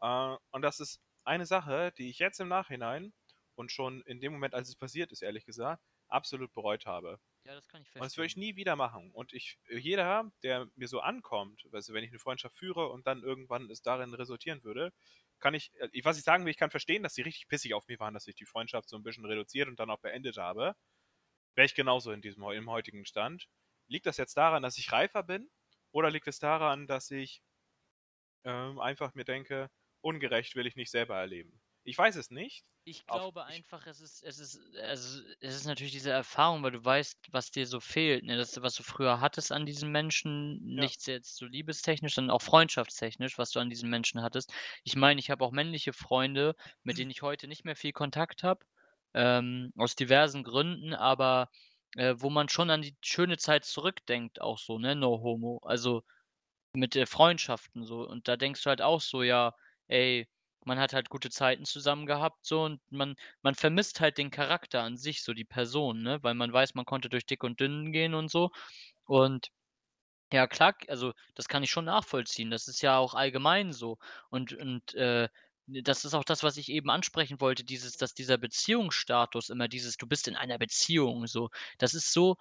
Äh, und das ist eine Sache, die ich jetzt im Nachhinein und schon in dem Moment, als es passiert ist, ehrlich gesagt, absolut bereut habe. Ja, das kann ich Und das würde ich verstehen. nie wieder machen. Und ich jeder, der mir so ankommt, du, wenn ich 'ne Freundschaft führe und dann irgendwann es darin resultieren würde, kann ich äh, was ich sagen will, ich kann verstehen, dass die richtig pissig auf mich waren, dass ich die Freundschaft so 'n bisschen reduziert und dann auch beendet habe. Wäre ich genauso in diesem im heutigen Stand. Liegt das jetzt daran, dass ich reifer bin oder liegt es daran, dass ich ähm, einfach mir denke: „Ungerecht will ich nicht selber erleben.“ Ich weiß es nicht. Ich Auf glaube ich einfach, es ist es ist also, es ist natürlich diese Erfahrung, weil du weißt, was dir so fehlt, ne? Das, was du früher hattest an diesem Menschen, Ja. nicht jetzt so liebestechnisch, sondern auch freundschaftstechnisch, was du an diesen Menschen hattest. Ich meine, ich habe auch männliche Freunde, mit denen ich heute nicht mehr viel Kontakt habe, ähm, aus diversen Gründen, aber, äh, wo man schon an die schöne Zeit zurückdenkt auch so, ne, no homo. Also, mit, äh, Freundschaften so. Und da denkst du halt auch so: „Ja, ey, man hat halt gute Zeiten zusammen gehabt so und man man vermisst halt den Charakter an sich, so die Person, ne, weil man weiß, man konnte durch dick und dünn gehen und so.“ Und ja klar, also, das kann ich schon nachvollziehen. Das ist ja auch allgemein so. Und und, äh, das ist auch das, was ich eben ansprechen wollte, dieses dass dieser Beziehungsstatus immer dieses: „Du bist in einer Beziehung“, so. Das ist so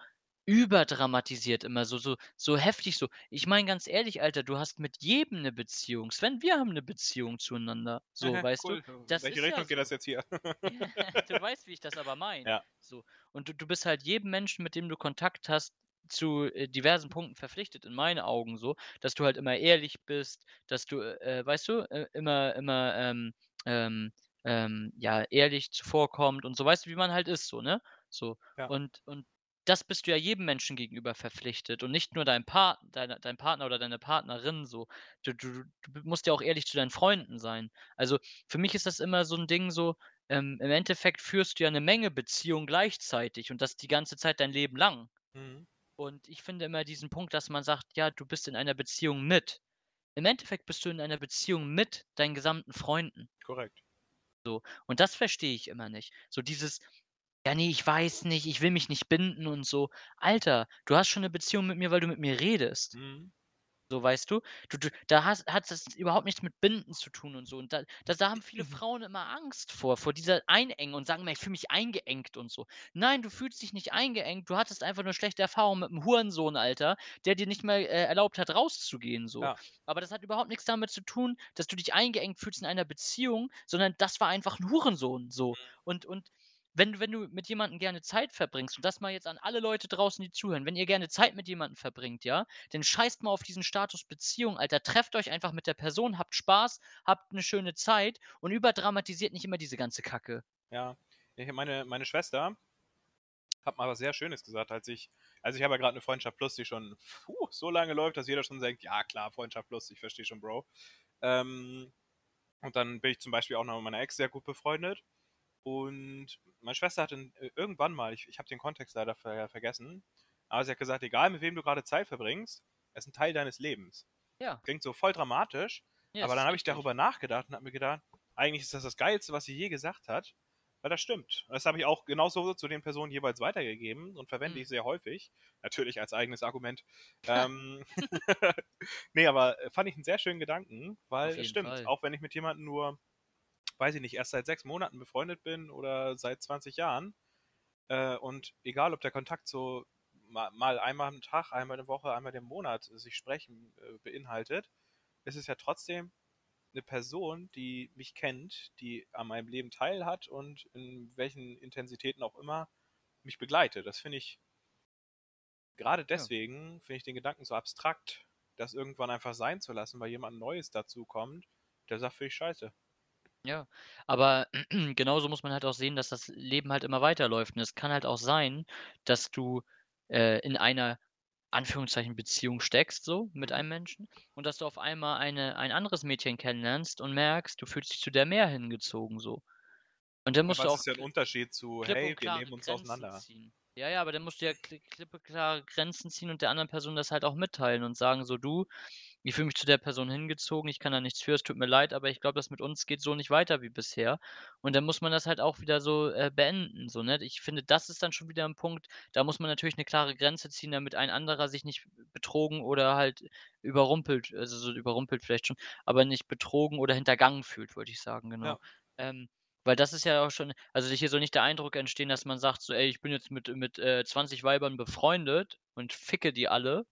überdramatisiert immer, so so so heftig so. Ich meine ganz ehrlich, Alter, du hast mit jedem 'ne Beziehung. Sven, wir haben 'ne Beziehung zueinander, so, weißt du? Cool. Das Welche ist ja Richtung geht das so. jetzt hier? Du weißt, wie ich das aber meine, Ja. so. Und du du bist halt jedem Menschen, mit dem du Kontakt hast, zu, äh, diversen Punkten verpflichtet in meinen Augen so, dass du halt immer ehrlich bist, dass du, äh, weißt du, äh, immer immer, ähm, ähm, ähm, ja, ehrlich zuvorkommst und so, weißt du, wie man halt ist so, ne? So. Ja. Und und das bist du ja jedem Menschen gegenüber verpflichtet und nicht nur deinem Part deiner deinem Partner oder deiner Partnerin so. Du du du musst ja auch ehrlich zu deinen Freunden sein. Also, für mich ist das immer so 'n Ding so, ähm, im Endeffekt führst du ja 'ne Menge Beziehungen gleichzeitig und das die ganze Zeit dein Leben lang. Mhm. Und ich finde immer diesen Punkt, dass man sagt: „Ja, du bist in einer Beziehung mit“ im Endeffekt bist du in einer Beziehung mit deinen gesamten Freunden. Korrekt. So. Und das verstehe ich immer nicht. So dieses: „Ja, ne, ich weiß nicht, ich will mich nicht binden und so.“ Alter, du hast schon 'ne Beziehung mit mir, weil du mit mir redest. Mhm. So, weißt du? Du du da hast hat das überhaupt nichts mit Binden zu tun und so. Und da da da haben viele Frauen immer Angst vor, vor dieser Einengung und sagen „Ich fühle mich eingeengt“ und so. Nein, du fühlst dich nicht eingeengt, du hattest einfach nur schlechte Erfahrungen mit 'm Hurensohn, Alter, der dir nicht mal, äh, erlaubt hat, rauszugehen so. Ja. Aber das hat überhaupt nix damit zu tun, dass du dich eingeengt fühlst in einer Beziehung, sondern das war einfach 'n Hurensohn so. Mhm. Und und wenn du wenn du mit jemandem gerne Zeit verbringst und das mal jetzt an alle Leute draußen, die zuhören, wenn ihr gerne Zeit mit jemandem verbringt, ja, dann scheißt mal auf diesen Status Beziehung, Alter. Trefft euch einfach mit der Person, habt Spaß, habt 'ne schöne Zeit und überdramatisiert nicht immer diese ganze Kacke. Ja. Meine meine Schwester hat mal was sehr Schönes gesagt, als ich also, ich habe ja grad 'ne Freundschaft Plus, die schon, puh, so lange läuft, dass jeder schon denkt: „Ja klar, Freundschaft Plus, ich verstehe schon, Bro.“ Ähm, und dann bin ich zum Beispiel auch noch mit meiner Ex sehr gut befreundet. Und meine Schwester hat dann i irgendwann mal ich ich habe den Kontext leider ver vergessen, aber sie hat gesagt: „Egal, mit wem du grade Zeit verbringst, er ist 'n Teil deines Lebens.“ Ja. Klingt so voll dramatisch, Ja, es aber dann habe ich darüber nachgedacht und habe mir gedacht: „Eigentlich ist das das Geilste, was sie je gesagt hat“, weil das stimmt. Das habe ich auch genauso zu den Personen jeweils weitergegeben und verwende Mhm. ich sehr häufig, natürlich als eigenes Argument. Ähm, ne, aber, äh, fand ich 'n sehr schönen Gedanken, weil es stimmt, Fall. auch wenn ich mit jemandem nur, weiß ich nicht, erst seit 6 Monaten befreundet bin oder seit 20 Jahren, äh, und egal, ob der Kontakt so ma mal einmal am Tag, einmal in der Woche, einmal im Monat sich sprechen, äh, beinhaltet, ist es ja trotzdem 'ne Person, die mich kennt, die an meinem Leben teilhat und in welchen Intensitäten auch immer mich begleitet. Das finde ich grade Ja. deswegen finde ich den Gedanken so abstrakt das irgendwann einfach sein zu lassen, weil jemand Neues dazu kommt, der sagt, finde ich scheiße. Ja, aber genauso muss man halt auch sehen, dass das Leben halt immer weiterläuft. Und es kann halt auch sein, dass du, äh, in einer Anführungszeichen Beziehung steckst so mit einem Menschen und dass du auf einmal eine ein anderes Mädchen kennenlernst und merkst, du fühlst dich zu der mehr hingezogen so. Und dann musst aber du auch ist ja 'n kl Unterschied zu: „Hey, wir leben uns Grenzen auseinander.“ ziehen. Ja, ja, aber dann musst du ja kli klipp klare Grenzen ziehen und der anderen Person das halt auch mitteilen und sagen so: „Du, ich fühle mich zu der Person hingezogen, ich kann da nichts für, es tut mir leid, aber ich glaube, das mit uns geht so nicht weiter wie bisher.“ Und dann muss man das halt auch wieder so, äh, beenden, so, ne? Ich finde, das ist dann schon wieder 'n Punkt, da muss man natürlich 'ne klare Grenze ziehen, damit ein anderer sich nicht betrogen oder halt überrumpelt also, so überrumpelt vielleicht schon, aber nicht betrogen oder hintergangen fühlt, wollte ich sagen, Ja. genau. Ähm, weil das ist ja auch schon also, hier soll nicht der Eindruck entstehen, dass man sagt so: „Ey, ich bin jetzt mit mit, äh, 20 Weibern befreundet und ficke die alle.“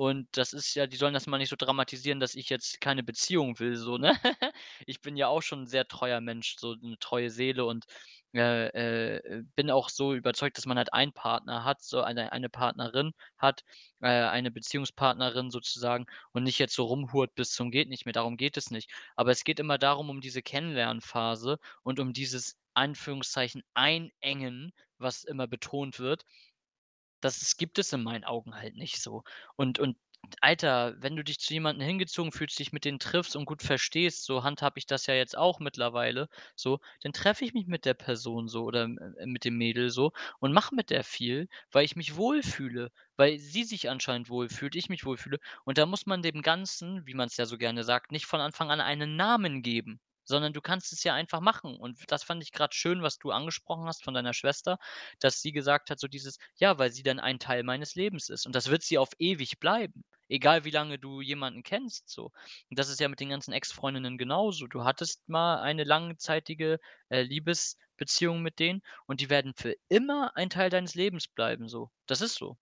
Und das ist ja die sollen das mal nicht so dramatisieren, dass ich jetzt keine Beziehung will so, ne? Ich bin ja auch schon 'n sehr treuer Mensch, so 'ne treue Seele und, äh, äh, bin auch so überzeugt, dass man halt einen Partner hat, so eine eine Partnerin hat, äh, eine Beziehungspartnerin sozusagen und nicht jetzt so rumhurt bis zum geht nicht mehr, darum geht es nicht. Aber es geht immer darum, um diese Kennenlernphase und um dieses Anführungszeichen Einengen, was immer betont wird. Das es gibt es in meinen Augen halt nicht so. Und und Alter, wenn du dich zu jemandem hingezogen fühlst, dich mit denen triffst und gut verstehst, so handhabe ich das ja jetzt auch mittlerweile so, dann treffe ich mich mit der Person so oder, äh, mit dem Mädel so und mache mit der viel, weil ich mich wohlfühle, weil sie sich anscheinend wohlfühlt, ich mich wohlfühle. Und da muss man dem Ganzen, wie man's ja so gerne sagt, nicht von Anfang an einen Namen geben, sondern du kannst es ja einfach machen. Und das fand ich grad schön, was du angesprochen hast von deiner Schwester, dass sie gesagt hat, so dieses: „Ja, weil sie dann ein Teil meines Lebens ist.“ Und das wird sie auf ewig bleiben, egal wie lange du jemanden kennst so. Und das ist ja mit den ganzen Ex-Freundinnen genauso. Du hattest mal eine langzeitige, äh, Liebesbeziehung mit denen und die werden für immer ein Teil deines Lebens bleiben so. Das ist so.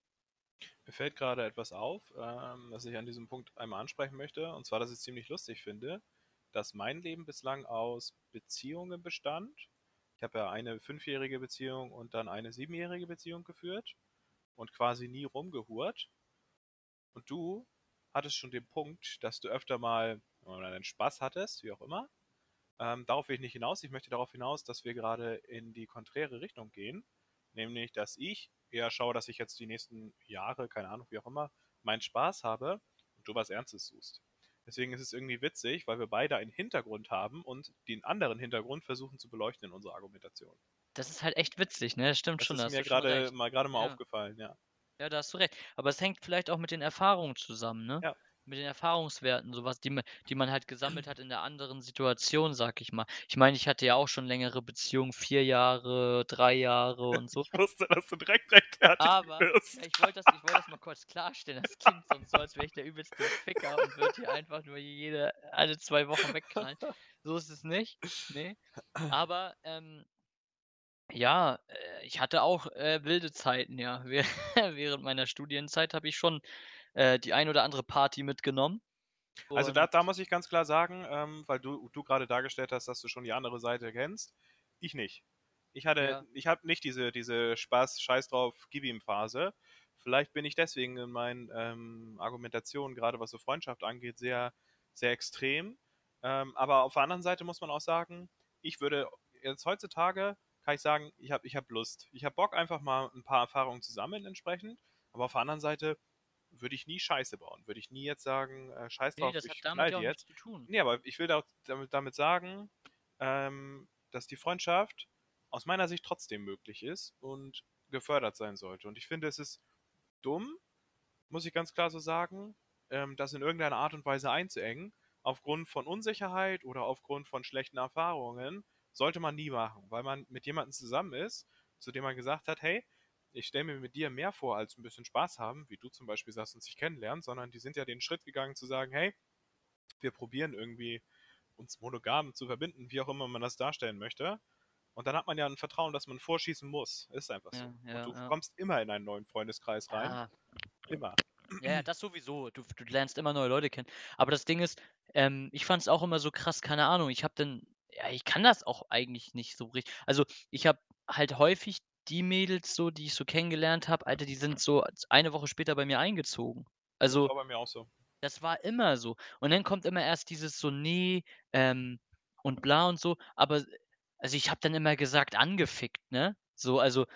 Mir fällt grade etwas auf, ähm, was ich an diesem Punkt einmal ansprechen möchte, und zwar, dass ich's ziemlich lustig finde, dass mein Leben bislang aus Beziehungen bestand. Ich habe ja eine fünfjährige Beziehung und dann eine siebenjährige Beziehung geführt und quasi nie rumgehurt. Und du hattest schon den Punkt, dass du öfter mal deinen Spaß hattest, wie auch immer. Ähm, darauf will ich nicht hinaus. Ich möchte darauf hinaus, dass wir gerade in die konträre Richtung gehen, nämlich, dass ich eher schaue, dass ich jetzt die nächsten Jahre, keine Ahnung, wie auch immer, meinen Spaß habe und du was Ernstes suchst. Deswegen ist es irgendwie witzig, weil wir beide einen Hintergrund haben und den anderen Hintergrund versuchen zu beleuchten in unserer Argumentation. Das ist halt echt witzig, ne? Das stimmt Das schon, da ist mir recht. mal grade mal Ja. aufgefallen, ja. Ja, da hast du recht. Aber es hängt vielleicht auch mit den Erfahrungen zusammen, ne? Ja. Mit den Erfahrungswerten, so was, die die man halt gesammelt hat in der anderen Situation, sage ich mal. Ich meine, ich hatte ja auch schon längere Beziehungen, 4 Jahre, 3 Jahre und so. Ich wusste, dass du direkt rechtfertigen Aber wirst. ich wollte das ich wollte das mal kurz klarstellen. Das klingt sonst so, als wäre ich der übelste Ficker und würde hier einfach nur jede alle 2 Wochen wegknallen. So ist es nicht, ne? Aber, ähm ja, äh, ich hatte auch, äh, wilde Zeiten, ja. Wäh während meiner Studienzeit habe ich schon, äh, die ein oder andere Party mitgenommen. Also, da Und da muss ich ganz klar sagen, ähm, weil du du grade dargestellt hast, dass du schon die andere Seite kennst, ich nicht. Ich hatte Ja. ich habe nicht diese diese Spaß, Scheiß drauf, gib ihm Phase. Vielleicht bin ich deswegen in meinen, ähm, Argumentationen, grade was so Freundschaft angeht, sehr sehr extrem. Ähm, aber auf der anderen Seite muss man auch sagen, ich würde jetzt heutzutage kann ich sagen, ich habe ich habe Lust. Ich habe Bock, einfach mal 'n paar Erfahrungen zu sammeln entsprechend, aber auf der anderen Seite würde ich nie Scheiße bauen. Würde ich nie jetzt sagen: „Äh, scheiß drauf, das hat ich damit knall ja auch nichts jetzt.“ zu tun. Ne, aber ich will da damit damit sagen, ähm, dass die Freundschaft aus meiner Sicht trotzdem möglich ist und gefördert sein sollte. Und ich finde, es ist dumm, muss ich ganz klar so sagen, ähm, das in irgendeiner Art und Weise einzuengen. Aufgrund von Unsicherheit oder aufgrund von schlechten Erfahrungen sollte man nie machen, weil man mit jemandem zusammen ist, zu dem man gesagt hat: „Hey, ich stelle mir mit dir mehr vor als 'n bisschen Spaß haben“, wie du zum Beispiel sagst und sich kennenlernen, sondern die sind ja den Schritt gegangen zu sagen: „Hey, wir probieren irgendwie, uns monogam zu verbinden“, wie auch immer man das darstellen möchte. Und dann hat man ja 'n Vertrauen, das man vorschießen muss. Ist einfach so. Ja, Und ja, du ja. kommst immer in einen neuen Freundeskreis rein. Ja. Immer. Ja, das sowieso. Du du lernst immer neue Leute kennen. Aber das Ding ist, ähm, ich fand's auch immer so krass, keine Ahnung, ich habe dann ja, ich kann das auch eigentlich nicht so rich also, ich habe halt häufig die Mädels so, die ich so kennengelernt habe, Alter, die sind so eine Woche später bei mir eingezogen. Das Also war bei mir auch so. Das war immer so. Und dann kommt immer erst dieses so: „Ne, ähm, und bla und so.“ Aber also, ich habe dann immer gesagt: „Angefickt“, ne? So, also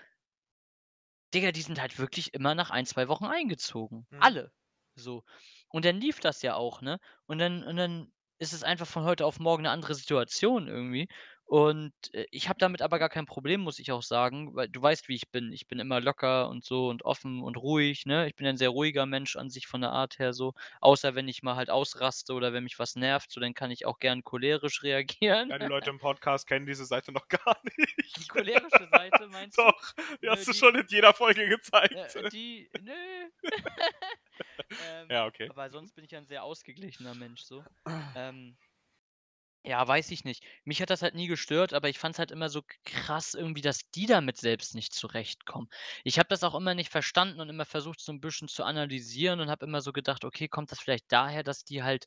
Digga, die sind halt wirklich immer nach 1, 2 Wochen eingezogen. Mhm. Alle. So. Und dann lief das ja auch, ne? Und dann und dann ist es einfach von heute auf morgen 'ne andere Situation irgendwie. Und, äh, ich habe damit aber gar kein Problem, muss ich auch sagen, weil du weißt, wie ich bin. Ich bin immer locker und so und offen und ruhig, ne? Ich bin ein sehr ruhiger Mensch an sich von der Art her so. Außer wenn ich mal halt ausraste oder wenn mich was nervt, so, dann kann ich auch gern cholerisch reagieren. Ja, die Leute im Podcast kennen diese Seite noch gar Die nicht. cholerische Seite meinst du? Doch, die hast du die schon in jeder Folge gezeigt. äh, die nö. Ähm, Ja, okay. aber sonst bin ich ja 'n sehr ausgeglichener Mensch so. Ähm ja, weiß ich nicht. Mich hat das halt nie gestört, aber ich fand's halt immer so krass irgendwie, dass die damit selbst nicht zurechtkommen. Ich habe das auch immer nicht verstanden und immer versucht, so 'n bisschen zu analysieren und habe immer so gedacht: „Okay, kommt das vielleicht daher, dass die halt,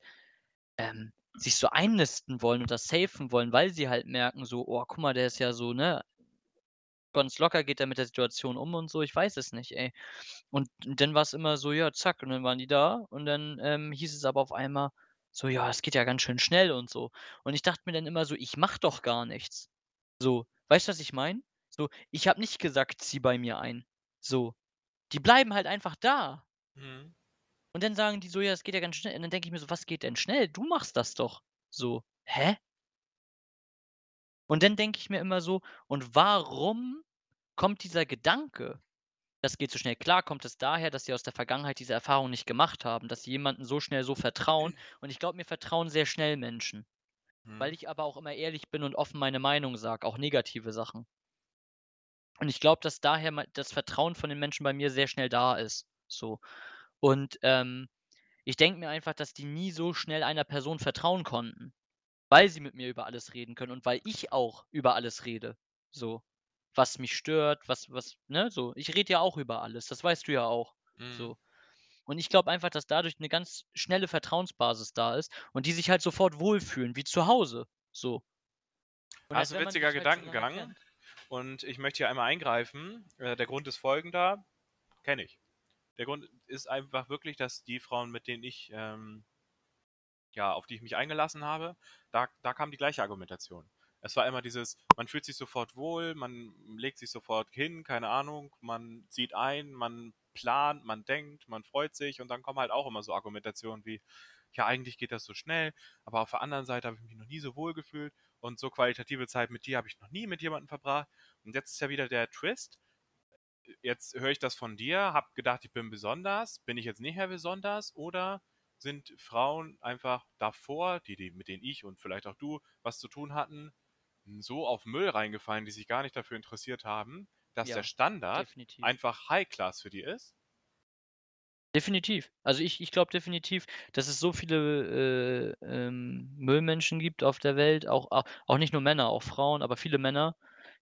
ähm, sich so einnisten wollen und das safen wollen, weil sie halt merken so: ‚Oh, guck mal, der ist ja so, ne ganz locker geht er mit der Situation um und so.‘“ Ich weiß es nicht, ey. Und dann war's immer so, ja, zack, und dann waren die da und dann, ähm, hieß es aber auf einmal so: „Ja, es geht ja ganz schön schnell und so.“ Und ich dachte mir dann immer so: „Ich mache doch gar nichts.“ So, weißt du, was ich meine? So, ich habe nicht gesagt: „Zieh bei mir ein.“ So. Die bleiben halt einfach da. Mhm. Und dann sagen die so: „Ja, es geht ja ganz schnell.“ Und dann denke ich mir so: „Was geht denn schnell? Du machst das doch.“ So. Hä? Und dann denke ich mir immer so: „Und warum kommt dieser Gedanke, das geht zu schnell?“ Klar kommt es daher, dass sie aus der Vergangenheit diese Erfahrung nicht gemacht haben, dass sie jemanden so schnell so vertrauen. Und ich glaube, mir vertrauen sehr schnell Menschen, weil Mhm. ich aber auch immer ehrlich bin und offen meine Meinung sage, auch negative Sachen. Und ich glaube, dass daher das Vertrauen von den Menschen bei mir sehr schnell da ist, so. Und, ähm, ich denke mir einfach, dass die nie so schnell einer Person vertrauen konnten, weil sie mit mir über alles reden können und weil ich auch über alles rede, so. Was mich stört, was was ne, so. Ich rede ja auch über alles, das weißt du ja auch, Mhm. so. Und ich glaube einfach, dass dadurch 'ne ganz schnelle Vertrauensbasis da ist und die sich halt sofort wohlfühlen, wie zu Hause, so. Und Das ist 'n wenn man witziger halt Gedankengang kennt. und ich möchte hier einmal eingreifen. Äh, der Grund ist folgender: Kenne ich. Der Grund ist einfach wirklich, dass die Frauen, mit denen ich, ähm ja, auf die ich mich eingelassen habe, da da kam die gleiche Argumentation. Es war immer dieses: Man fühlt sich sofort wohl, man legt sich sofort hin, keine Ahnung, man zieht ein, man plant, man denkt, man freut sich und dann kommen halt auch immer so Argumentationen wie: „Ja, eigentlich geht das so schnell, aber auf der anderen Seite habe ich mich noch nie so wohl gefühlt und so qualitative Zeit mit dir habe ich noch nie mit jemandem verbracht.“ Und jetzt ist ja wieder der Twist. Jetzt höre ich das von dir, habe gedacht, ich bin besonders. Bin ich jetzt nicht mehr besonders oder sind Frauen einfach davor, die die mit denen ich und vielleicht auch du was zu tun hatten, so auf Müll reingefallen, die sich gar nicht dafür interessiert haben, dass der Ja, Standard definitiv. einfach High Class für die ist? Definitiv. Also, ich ich glaube definitiv, dass es so viele, äh, ähm, Müllmenschen gibt auf der Welt, auch auch nicht nur Männer, auch Frauen, aber viele Männer,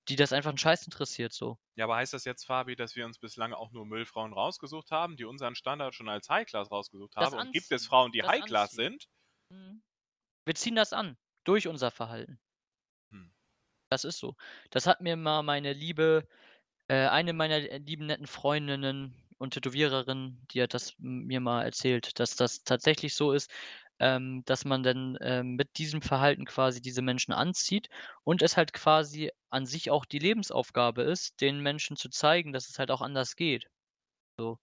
die das einfach 'n Scheiß interessiert so. Ja, aber heißt das jetzt, Fabi, dass wir uns bislang auch nur Müllfrauen rausgesucht haben, die unseren Standard schon als High Class rausgesucht Das haben? Und gibt es anziehen, Frauen, die das High Class anziehen. sind? Mhm. Wir ziehen das an, durch unser Verhalten. Das ist so. Das hat mir mal meine liebe äh, eine meiner, äh, lieben, netten Freundinnen und Tätowiererin, die hat das mir mal erzählt, dass das tatsächlich so ist, ähm, dass man dann, ähm, mit diesem Verhalten quasi diese Menschen anzieht und es halt quasi an sich auch die Lebensaufgabe ist, den Menschen zu zeigen, dass es halt auch anders geht, so.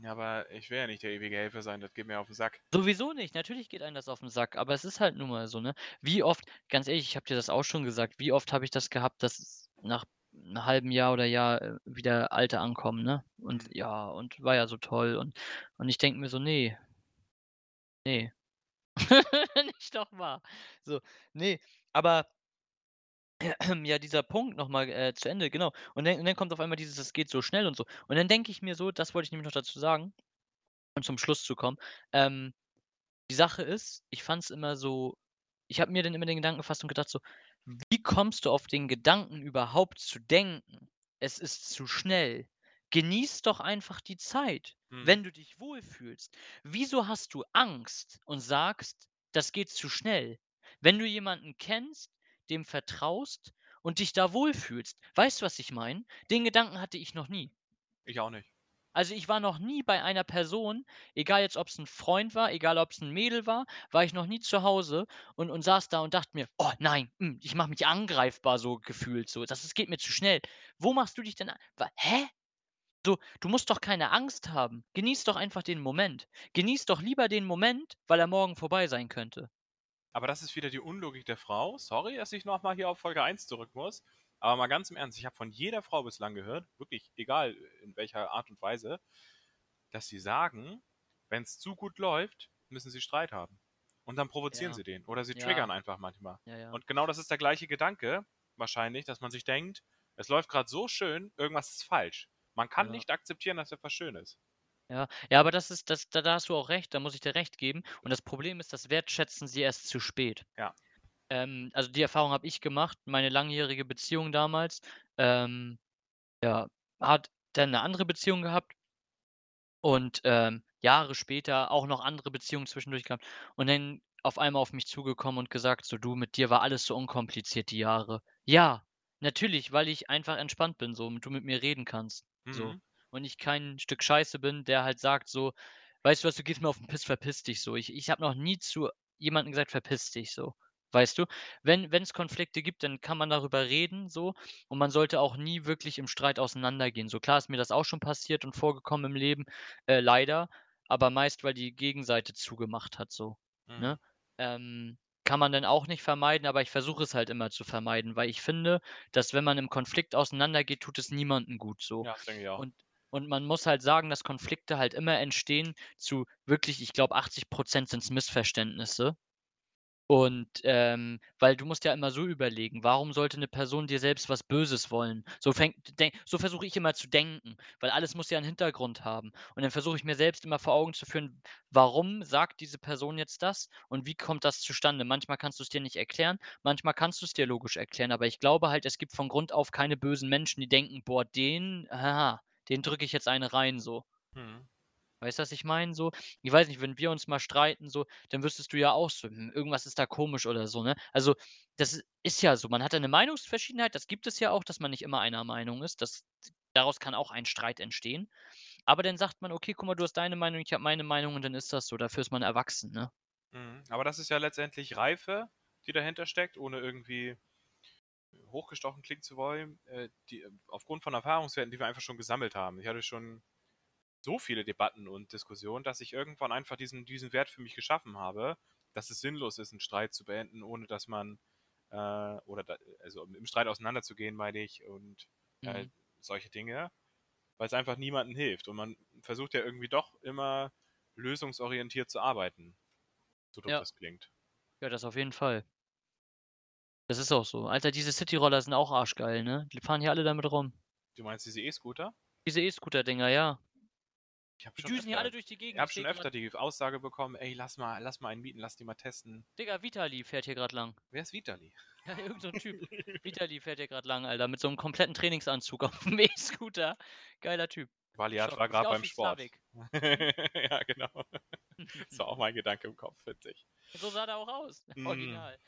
Ja, aber ich will ja nicht der ewige Helfer sein, das geht mir auf 'n Sack. Sowieso nicht, natürlich geht einem das auf 'n Sack, aber es ist halt nun mal so, ne? Wie oft ganz ehrlich, ich habe dir das auch schon gesagt, wie oft habe ich das gehabt, dass nach 'n halben Jahr oder Jahr, äh, wieder Alte ankommen, ne? Und Mhm. ja, und war ja so toll und und ich denke mir so: „Ne.“ „Ne.“ Nicht noch mal. So, ne, aber ja, dieser Punkt noch mal, äh, zu Ende, genau. Und dann und dann kommt auf einmal dieses: „Es geht so schnell“ und so. Und dann denke ich mir so das wollte ich nämlich noch dazu sagen, um zum Schluss zu kommen. Ähm, die Sache ist, ich fand's immer so ich habe mir dann immer den Gedanken gefasst und gedacht so: „Wie kommst du auf den Gedanken überhaupt zu denken, es ist zu schnell? Genieß doch einfach die Zeit, Mhm. wenn du dich wohlfühlst. Wieso hast du Angst und sagst, das geht zu schnell, wenn du jemanden kennst, dem vertraust und dich da wohlfühlst?“ Weißt du, was ich meine? Den Gedanken hatte ich noch nie. Ich auch nicht. Also, ich war noch nie bei einer Person, egal jetzt ob's 'n Freund war, egal ob's 'n Mädel war, war ich noch nie zu Hause und und saß da und dachte mir: „Oh nein, hm, ich mache mich angreifbar“, so gefühlt so. Das es geht mir zu schnell. Wo machst du dich denn a wa hä? So, du musst doch keine Angst haben. Genieß doch einfach den Moment. Genieß doch lieber den Moment, weil er morgen vorbei sein könnte. Aber das ist wieder die Unlogik der Frau. Sorry, dass ich noch mal hier auf Folge 1 zurück muss. Aber mal ganz im Ernst, ich habe von jeder Frau bislang gehört, wirklich egal in welcher Art und Weise, dass sie sagen, wenn's zu gut läuft, müssen sie Streit haben. Und dann provozieren Ja. sie den oder sie Ja. triggern einfach manchmal. Ja. Und genau das ist der gleiche Gedanke wahrscheinlich, dass man sich denkt, es läuft grad so schön, irgendwas ist falsch. Man kann nicht akzeptieren, dass etwas schön ist. Ja. Ja, aber das ist das da da hast du auch recht, da muss ich dir recht geben. Und das Problem ist, das wertschätzen sie erst zu spät. Ja. Ähm, also, die Erfahrung habe ich gemacht. Meine langjährige Beziehung damals, ähm, ja, hat dann 'ne andere Beziehung gehabt und, ähm, Jahre später auch noch andere Beziehungen zwischendurch gehabt und dann auf einmal auf mich zugekommen und gesagt so: „Du, mit dir war alles so unkompliziert die Jahre.“ Ja, natürlich, weil ich einfach entspannt bin so und du mit mir reden kannst, so. Und ich kein Stück Scheiße bin, der halt sagt so: „Weißt du was, du gehst mir auf 'n Piss, verpiss dich“, so. Ich ich habe noch nie zu jemandem gesagt: „Verpiss dich“, so, weißt du? Wenn wenn's Konflikte gibt, dann kann man darüber reden so und man sollte auch nie wirklich im Streit auseinandergehen. So, klar ist mir das auch schon passiert und vorgekommen im Leben, äh, leider, aber meist, weil die Gegenseite zugemacht hat so, Mhm. ne? Ähm, kann man dann auch nicht vermeiden, aber ich versuche es halt immer zu vermeiden, weil ich finde, dass wenn man im Konflikt auseinandergeht, tut es niemandem gut so. Ja, denke ich auch. Und und man muss halt sagen, dass Konflikte halt immer entstehen zu wirklich, ich glaube, 80% sind's Missverständnisse. Und, ähm weil du musst ja immer so überlegen, warum sollte 'ne Person dir selbst was Böses wollen? So so versuche ich immer zu denken, weil alles muss ja 'n Hintergrund haben. Und dann versuche ich mir selbst immer vor Augen zu führen, warum sagt diese Person jetzt das und wie kommt das zustande? Manchmal kannst du's dir nicht erklären, manchmal kannst du's dir logisch erklären, aber ich glaube halt, es gibt von Grund auf keine bösen Menschen, die denken: „Boah, den ha, den drücke ich jetzt eine rein“, so. Mhm. Weißt du, was ich meine so? Ich weiß nicht, wenn wir uns mal streiten so, dann wüsstest du ja auch so: „Hm, irgendwas ist da komisch“ oder so, ne? Also, das ist ja so. Man hat da 'ne Meinungsverschiedenheit, das gibt es ja auch, dass man nicht immer einer Meinung ist. Das daraus kann auch ein Streit entstehen. Aber dann sagt man: „Okay, guck mal, du hast deine Meinung, ich habe meine Meinung“ und dann ist das so. Dafür ist man erwachsen, ne? Mhm. Aber das ist ja letztendlich Reife, die dahinter steckt, ohne irgendwie hochgestochen klingen zu wollen, äh, die aufgrund von Erfahrungswerten, die wir einfach schon gesammelt haben. Ich hatte schon so viele Debatten und Diskussionen, dass ich irgendwann einfach diesen diesen Wert für mich geschaffen habe, dass es sinnlos ist, 'n Streit zu beenden, ohne dass man, äh oder da also, im Streit auseinanderzugehen, meine ich und, äh, Mhm. solche Dinge, weil's einfach niemandem hilft. Und man versucht ja irgendwie doch immer lösungsorientiert zu arbeiten, so doof Ja. das klingt. Ja, das auf jeden Fall. Das ist auch so. Alter, diese Cityroller sind auch arschgeil, ne? Die fahren hier alle damit rum. Du meinst diese E-Scooter? Diese E-Scooter-Dinger, ja. Ich habe Die schon düsen hier alle öfter durch die ich Gegend. habe Ich schon sehe öfter die Aussage bekommen: „Ey, lass mal lass mal einen mieten, lass die mal testen.“ Digga, Vitali fährt hier grad lang. Wer ist Vitali? Ja, irgend so 'n Typ. Vitali fährt hier grad lang, Alter, mit so 'nem kompletten Trainingsanzug auf'm E-Scooter. Geiler Typ. Schock. war aus beim Sport. Ja, genau. Das war auch mein Gedanke im Kopf, witzig. So sah der auch aus, Mhm. original.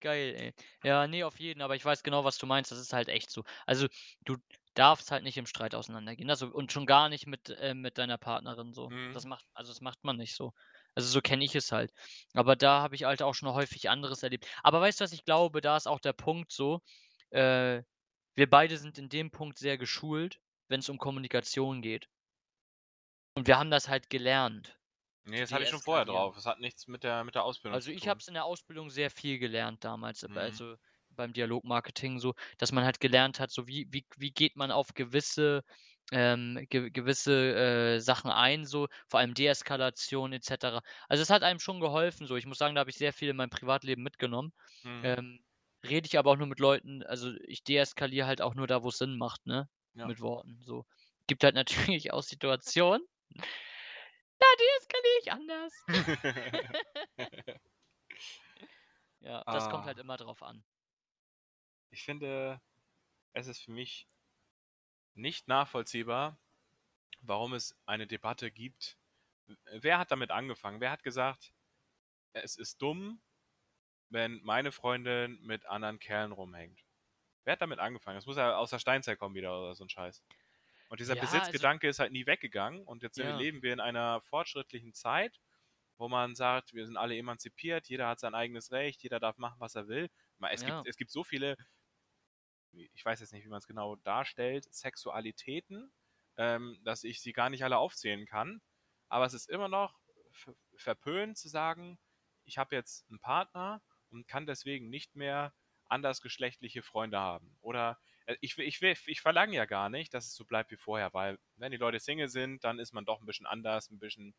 Geil, ey. Ja, ne, auf jeden, aber ich weiß genau, was du meinst. Das ist halt echt so. Also, du darfst halt nicht im Streit auseinandergehen, also und schon gar nicht mit äh, mit deiner Partnerin so. Das Mhm. macht also, das macht man nicht so. Also, so kenne ich es halt. Aber da habe ich halt auch schon häufig anderes erlebt. Aber weißt du, was ich glaube? Da ist auch der Punkt so, äh, wir beide sind in dem Punkt sehr geschult, wenn's um Kommunikation geht. Und wir haben das halt gelernt, Ne, zu das hatte ich schon vorher drauf. Das hat nichts mit der mit der Ausbildung Also, zu ich habe tun. es in der Ausbildung sehr viel gelernt damals, Mhm. also, beim Dialogmarketing so, dass man halt gelernt hat, so wie wie wie geht man auf gewisse ähm, ge gewisse, äh, Sachen ein so, vor allem Deeskalation et cetera. Also, es hat einem schon geholfen so. Ich muss sagen, da habe ich sehr viel in meinem Privatleben mitgenommen. Mhm. Ähm, rede ich aber auch nur mit Leuten also, ich deeskaliere halt auch nur da, wo's Sinn macht, ne, Ja. mit Worten so. Gibt halt natürlich auch Situationen da deeskaliere ich anders. Ja, das kommt halt Ah. immer drauf an. Ich finde, es ist für mich nicht nachvollziehbar, warum es eine Debatte gibt. Wer hat damit angefangen? Wer hat gesagt: „Es ist dumm, wenn meine Freundin mit anderen Kerlen rumhängt?“ Wer hat damit angefangen? Das muss ja aus der Steinzeit kommen wieder oder so 'n Scheiß. Und dieser Ja, also Besitzgedanke ist halt nie weggegangen. Und jetzt Ja. leben wir in einer fortschrittlichen Zeit, wo man sagt, wir sind alle emanzipiert, jeder hat sein eigenes Recht, jeder darf machen, was er will. Es, Ja. gibt, es gibt so viele, ich weiß jetzt nicht, wie man es genau darstellt, Sexualitäten, ähm, dass ich sie gar nicht alle aufzählen kann. Aber es ist immer noch ver- verpönt zu sagen, ich habe jetzt einen Partner und kann deswegen nicht mehr andersgeschlechtliche Freunde haben. Oder ich, will- ich, will- ich verlange ja gar nicht, dass es so bleibt wie vorher, weil wenn die Leute Single sind, dann ist man doch ein bisschen anders, ein bisschen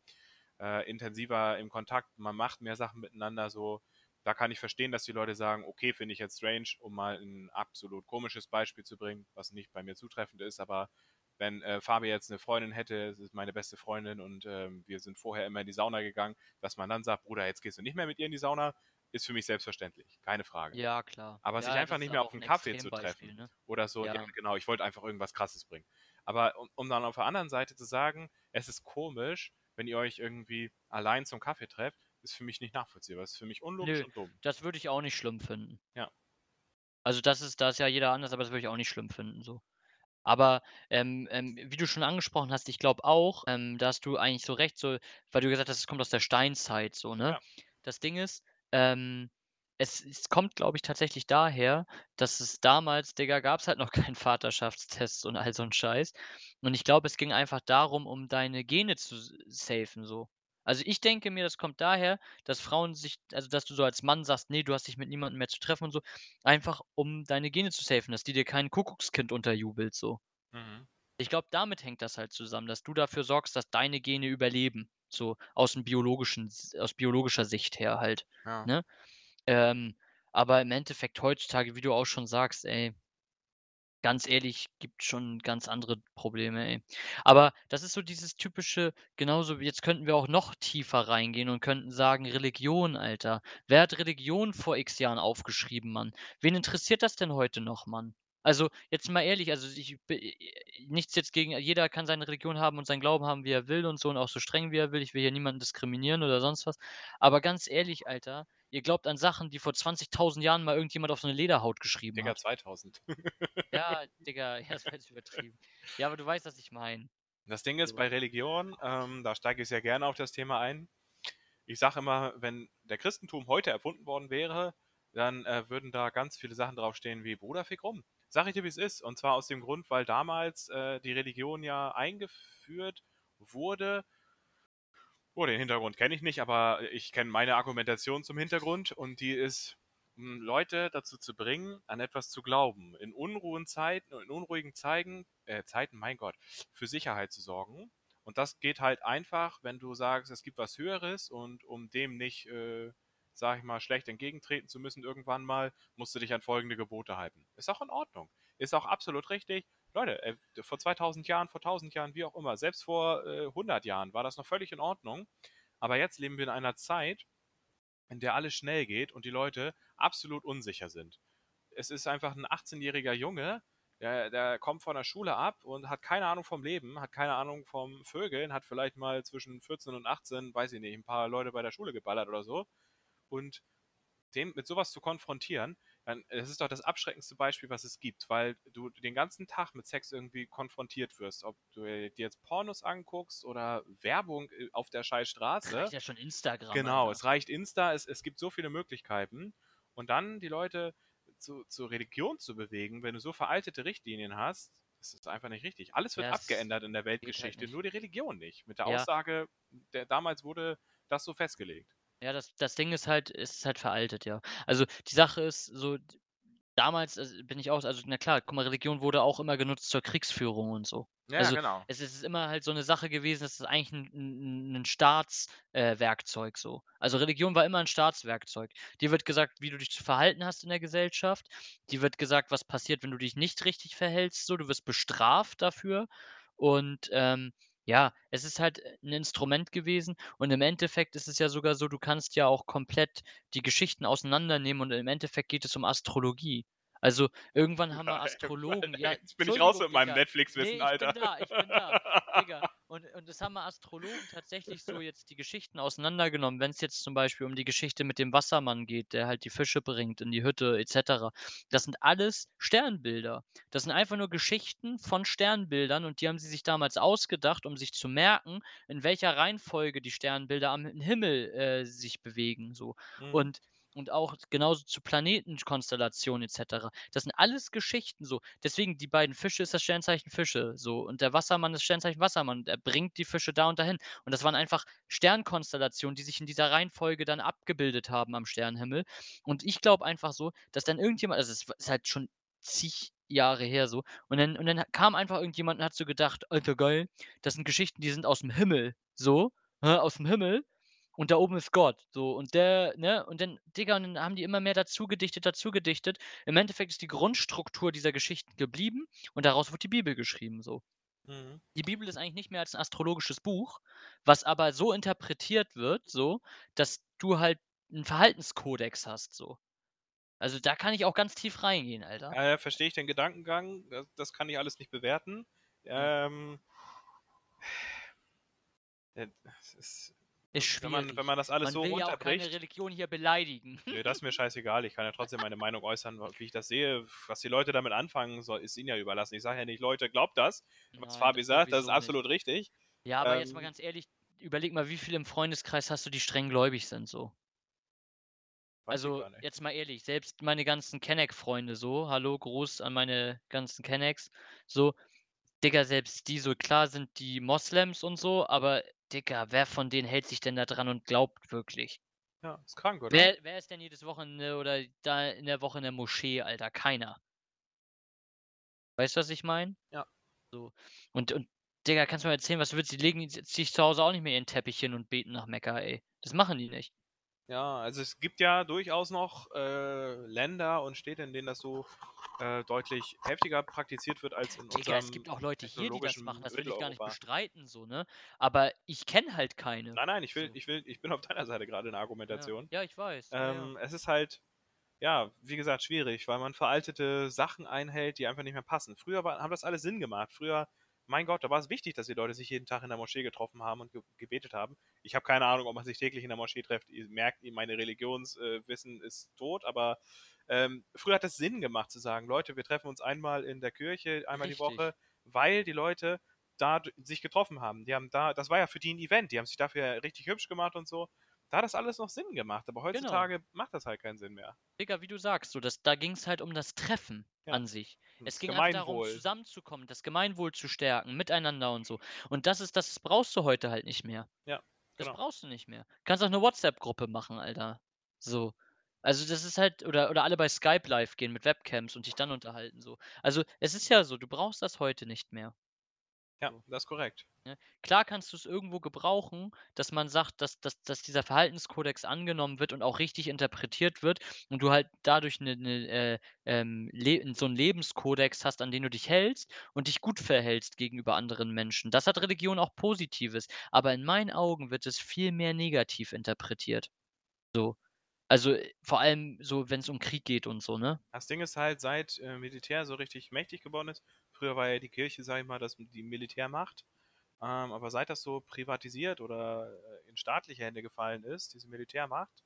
äh, intensiver im Kontakt, man macht mehr Sachen miteinander so. Da kann ich verstehen, dass die Leute sagen, okay, finde ich jetzt strange, um mal ein absolut komisches Beispiel zu bringen, was nicht bei mir zutreffend ist, aber wenn äh, Fabi jetzt eine Freundin hätte, das ist meine beste Freundin und ähm, wir sind vorher immer in die Sauna gegangen, dass man dann sagt, Bruder, jetzt gehst du nicht mehr mit ihr in die Sauna, ist für mich selbstverständlich, keine Frage. Ja, klar. Aber ja, sich einfach nicht mehr auf einen ein Kaffee zu treffen. Ne? Oder so, ja. Ja. genau, ich wollte einfach irgendwas Krasses bringen. Aber um, um dann auf der anderen Seite zu sagen, es ist komisch, wenn ihr euch irgendwie allein zum Kaffee trefft, ist für mich nicht nachvollziehbar. Das ist für mich unlogisch Nö. und dumm. Das würde ich auch nicht schlimm finden. Ja. Also das ist, da ist ja jeder anders, aber das würde ich auch nicht schlimm finden. So. Aber ähm, ähm, wie du schon angesprochen hast, ich glaube auch, ähm, da hast du eigentlich so recht, so, weil du gesagt hast, es kommt aus der Steinzeit, so, ne? Ja. Das Ding ist, ähm, es, es kommt, glaube ich, tatsächlich daher, dass es damals, Digga, gab es halt noch keinen Vaterschaftstest und all so ein Scheiß. Und ich glaube, es ging einfach darum, um deine Gene zu safen, so. Also ich denke mir, das kommt daher, dass Frauen sich, also dass du so als Mann sagst, nee, du hast dich mit niemandem mehr zu treffen und so, einfach um deine Gene zu safen, dass die dir kein Kuckuckskind unterjubelt, so. Mhm. Ich glaube, damit hängt das halt zusammen, dass du dafür sorgst, dass deine Gene überleben, so aus dem biologischen, aus biologischer Sicht her halt, Ja. ne? Ähm, aber im Endeffekt heutzutage, wie du auch schon sagst, ey, ganz ehrlich, gibt schon ganz andere Probleme, ey. Aber das ist so dieses typische, genauso jetzt könnten wir auch noch tiefer reingehen und könnten sagen, Religion, Alter. Wer hat Religion vor X Jahren aufgeschrieben, Mann? Wen interessiert das denn heute noch, Mann? Also, jetzt mal ehrlich, also ich äh, nichts jetzt gegen jeder kann seine Religion haben und seinen Glauben haben, wie er will und so und auch so streng, wie er will. Ich will hier niemanden diskriminieren oder sonst was. Aber ganz ehrlich, Alter, ihr glaubt an Sachen, die vor 20.000 Jahren mal irgendjemand auf so eine Lederhaut geschrieben Digga, hat. 2000. Ja, Digga, ja, das war jetzt übertrieben. Ja, aber du weißt, was ich meine. Das Ding ist bei Religion, ähm, da steige ich sehr gerne auf das Thema ein. Ich sage immer, wenn der Christentum heute erfunden worden wäre, dann äh, würden da ganz viele Sachen draufstehen wie Bruder, fick rum. Sag ich dir, wie es ist. Und zwar aus dem Grund, weil damals äh, die Religion ja eingeführt wurde. Oh, den Hintergrund kenne ich nicht, aber ich kenne meine Argumentation zum Hintergrund und die ist, um Leute dazu zu bringen, an etwas zu glauben. In unruhigen Zeiten, in unruhigen Zeiten, äh, Zeiten, mein Gott, für Sicherheit zu sorgen. Und das geht halt einfach, wenn du sagst, es gibt was Höheres und um dem nicht, äh, sag ich mal, schlecht entgegentreten zu müssen irgendwann mal, musst du dich an folgende Gebote halten. Ist auch in Ordnung. Ist auch absolut richtig. Leute, äh, vor 2000 Jahren, vor 1000 Jahren, wie auch immer, selbst vor äh, 100 Jahren war das noch völlig in Ordnung. Aber jetzt leben wir in einer Zeit, in der alles schnell geht und die Leute absolut unsicher sind. Es ist einfach ein 18-jähriger Junge, der, der kommt von der Schule ab und hat keine Ahnung vom Leben, hat keine Ahnung vom Vögeln, hat vielleicht mal zwischen 14 und 18, weiß ich nicht, ein paar Leute bei der Schule geballert oder so. Und den mit sowas zu konfrontieren, dann, das ist doch das abschreckendste Beispiel, was es gibt, weil du den ganzen Tag mit Sex irgendwie konfrontiert wirst. Ob du dir jetzt Pornos anguckst oder Werbung äh, auf der scheiß Straße. Reicht ja schon Instagram. Genau, Alter. es reicht Insta, es, es gibt so viele Möglichkeiten. Und dann die Leute zu, zur Religion zu bewegen, wenn du so veraltete Richtlinien hast, das ist einfach nicht richtig. Alles wird Ja, es abgeändert in der halt Weltgeschichte, nur die Religion nicht. Mit der Ja. Aussage, der, damals wurde das so festgelegt. Ja, das, das Ding ist halt, es ist halt veraltet, ja. Also die Sache ist so, damals also, bin ich auch, also na klar, guck mal, Religion wurde auch immer genutzt zur Kriegsführung und so. Ja, Also, genau. Es ist immer halt so eine Sache gewesen, das ist eigentlich ein, ein, ein Staatswerkzeug äh, so. Also Religion war immer ein Staatswerkzeug. Dir wird gesagt, wie du dich zu verhalten hast in der Gesellschaft. Dir wird gesagt, was passiert, wenn du dich nicht richtig verhältst. So, du wirst bestraft dafür. Und ähm, ja, es ist halt ein Instrument gewesen. Und im Endeffekt ist es ja sogar so, du kannst ja auch komplett die Geschichten auseinandernehmen und im Endeffekt geht es um Astrologie. Also irgendwann haben wir Astrologen. Ja, Jetzt bin ich raus mit meinem Digga. Netflix-Wissen, ich Alter. bin da, ich bin da. Digga, Und und das haben mal Astrologen tatsächlich so jetzt die Geschichten auseinandergenommen, wenn's jetzt zum Beispiel um die Geschichte mit dem Wassermann geht, der halt die Fische bringt in die Hütte et cetera. Das sind alles Sternbilder. Das sind einfach nur Geschichten von Sternbildern und die haben sie sich damals ausgedacht, um sich zu merken, in welcher Reihenfolge die Sternbilder am Himmel, äh, sich bewegen so. Mhm. Und und auch genauso zu Planetenkonstellationen et cetera. Das sind alles Geschichten so. Deswegen die beiden Fische ist das Sternzeichen Fische so und der Wassermann ist Sternzeichen Wassermann. Der bringt die Fische da und dahin. Und das waren einfach Sternkonstellationen, die sich in dieser Reihenfolge dann abgebildet haben am Sternenhimmel. Und ich glaube einfach so, dass dann irgendjemand also es ist halt schon zig Jahre her so und dann und dann kam einfach irgendjemand und hat so gedacht: „Alter geil, das sind Geschichten, die sind aus'm Himmel so, ne, aus'm Himmel und da oben ist Gott so und der ne?“ Und dann Digga, und dann haben die immer mehr dazu gedichtet, dazu gedichtet. Im Endeffekt ist die Grundstruktur dieser Geschichten geblieben und daraus wurde die Bibel geschrieben so. Mhm. Die Bibel ist eigentlich nicht mehr als 'n astrologisches Buch, was aber so interpretiert wird so, dass du halt 'n Verhaltenskodex hast so. Also, da kann ich auch ganz tief reingehen, Alter. Ja, ja, verstehe ich den Gedankengang. Da das kann ich alles nicht bewerten. Ja. Ähm äh, es ist Ist wenn man schwierig. wenn man das alles Man so will ja auch keine runterbricht Religion hier beleidigen. Nö, das ist mir scheißegal. Ich kann ja trotzdem meine Meinung äußern, wie ich das sehe. Was die Leute damit anfangen soll, ist ihnen ja überlassen. Ich sage ja nicht: „Leute, glaubt das, was Nein, Fabi das sagt, das ist sowieso nicht. absolut richtig.“ Ja, aber jetzt mal Ähm ganz ehrlich, überleg mal, wie viele im Freundeskreis hast du, die streng gläubig sind so? Also, jetzt mal ehrlich, selbst meine ganzen Kenneck-Freunde so, hallo, Gruß an meine ganzen Kennecks, so, Digga, selbst die so klar sind die Moslems und so, aber Digga, wer von denen hält sich denn da dran und glaubt wirklich? Ja, ist krank, oder? Wer wer ist denn jedes Wochenende oder da in der Woche in der Moschee, Alter? Keiner. Weißt du, was ich meine? Ja. So. Und und Digga, kannst du mir erzählen, was du willst, die legen sich zu Hause auch nicht mehr ihren Teppich hin und beten nach Mekka, ey. Das machen die nicht. Ja, also es gibt ja durchaus noch, äh, Länder und Städte, in denen das so, äh, deutlich heftiger praktiziert wird als in Digga, es unserem gibt auch Leute hier, die das machen, das will ich gar nicht bestreiten so, ne? Aber ich kenne halt keine. Nein, nein, ich will So. ich will ich bin auf deiner Seite grade in der Ja. Argumentation. Ja, ich weiß. Ja, ja. Ähm, es ist halt, ja, wie gesagt, schwierig, weil man veraltete Sachen einhält, die einfach nicht mehr passen. Früher war haben das alles Sinn gemacht. Früher mein Gott, da war es wichtig, dass die Leute sich jeden Tag in der Moschee getroffen haben und ge gebetet haben. Ich habe keine Ahnung, ob man sich täglich in der Moschee trifft. Ihr merkt, meine Religions äh, ist tot, aber, ähm, früher hat es Sinn gemacht zu sagen: „Leute, wir treffen uns einmal in der Kirche, einmal die Richtig. Woche“, weil die Leute da sich getroffen haben. Die haben da das war ja für die 'n Event. Die haben sich dafür richtig hübsch gemacht und so. Da hat das alles noch Sinn gemacht, aber Genau. heutzutage macht das halt keinen Sinn mehr. Digga, wie du sagst, so, das da ging's halt um das Treffen Ja. an sich. Um Es das ging einfach darum, zusammenzukommen, das Gemeinwohl zu stärken, miteinander und so. Und das ist das brauchst du heute halt nicht mehr. Ja, Das genau. brauchst du nicht mehr. Kannst auch 'ne WhatsApp-Gruppe machen, Alter. So. Also, das ist halt oder oder alle bei Skype live gehen mit Webcams und dich dann unterhalten so. Also, es ist ja so, du brauchst das heute nicht mehr. Ja, das ist korrekt. Ne? Klar kannst du's irgendwo gebrauchen, dass man sagt, dass dass dass dieser Verhaltenskodex angenommen wird und auch richtig interpretiert wird und du halt dadurch 'ne 'ne, äh, ähm, so 'n Lebenskodex hast, an den du dich hältst und dich gut verhältst gegenüber anderen Menschen. Das hat Religion auch Positives, aber in meinen Augen wird es viel mehr negativ interpretiert. So. Also, äh, vor allem so, wenn's um Krieg geht und so, ne? Das Ding ist halt, seit, äh, Militär so richtig mächtig geworden ist früher war ja die Kirche, sage ich mal, das die Militärmacht, ähm, aber seit das so privatisiert oder, äh, in staatliche Hände gefallen ist, diese Militärmacht,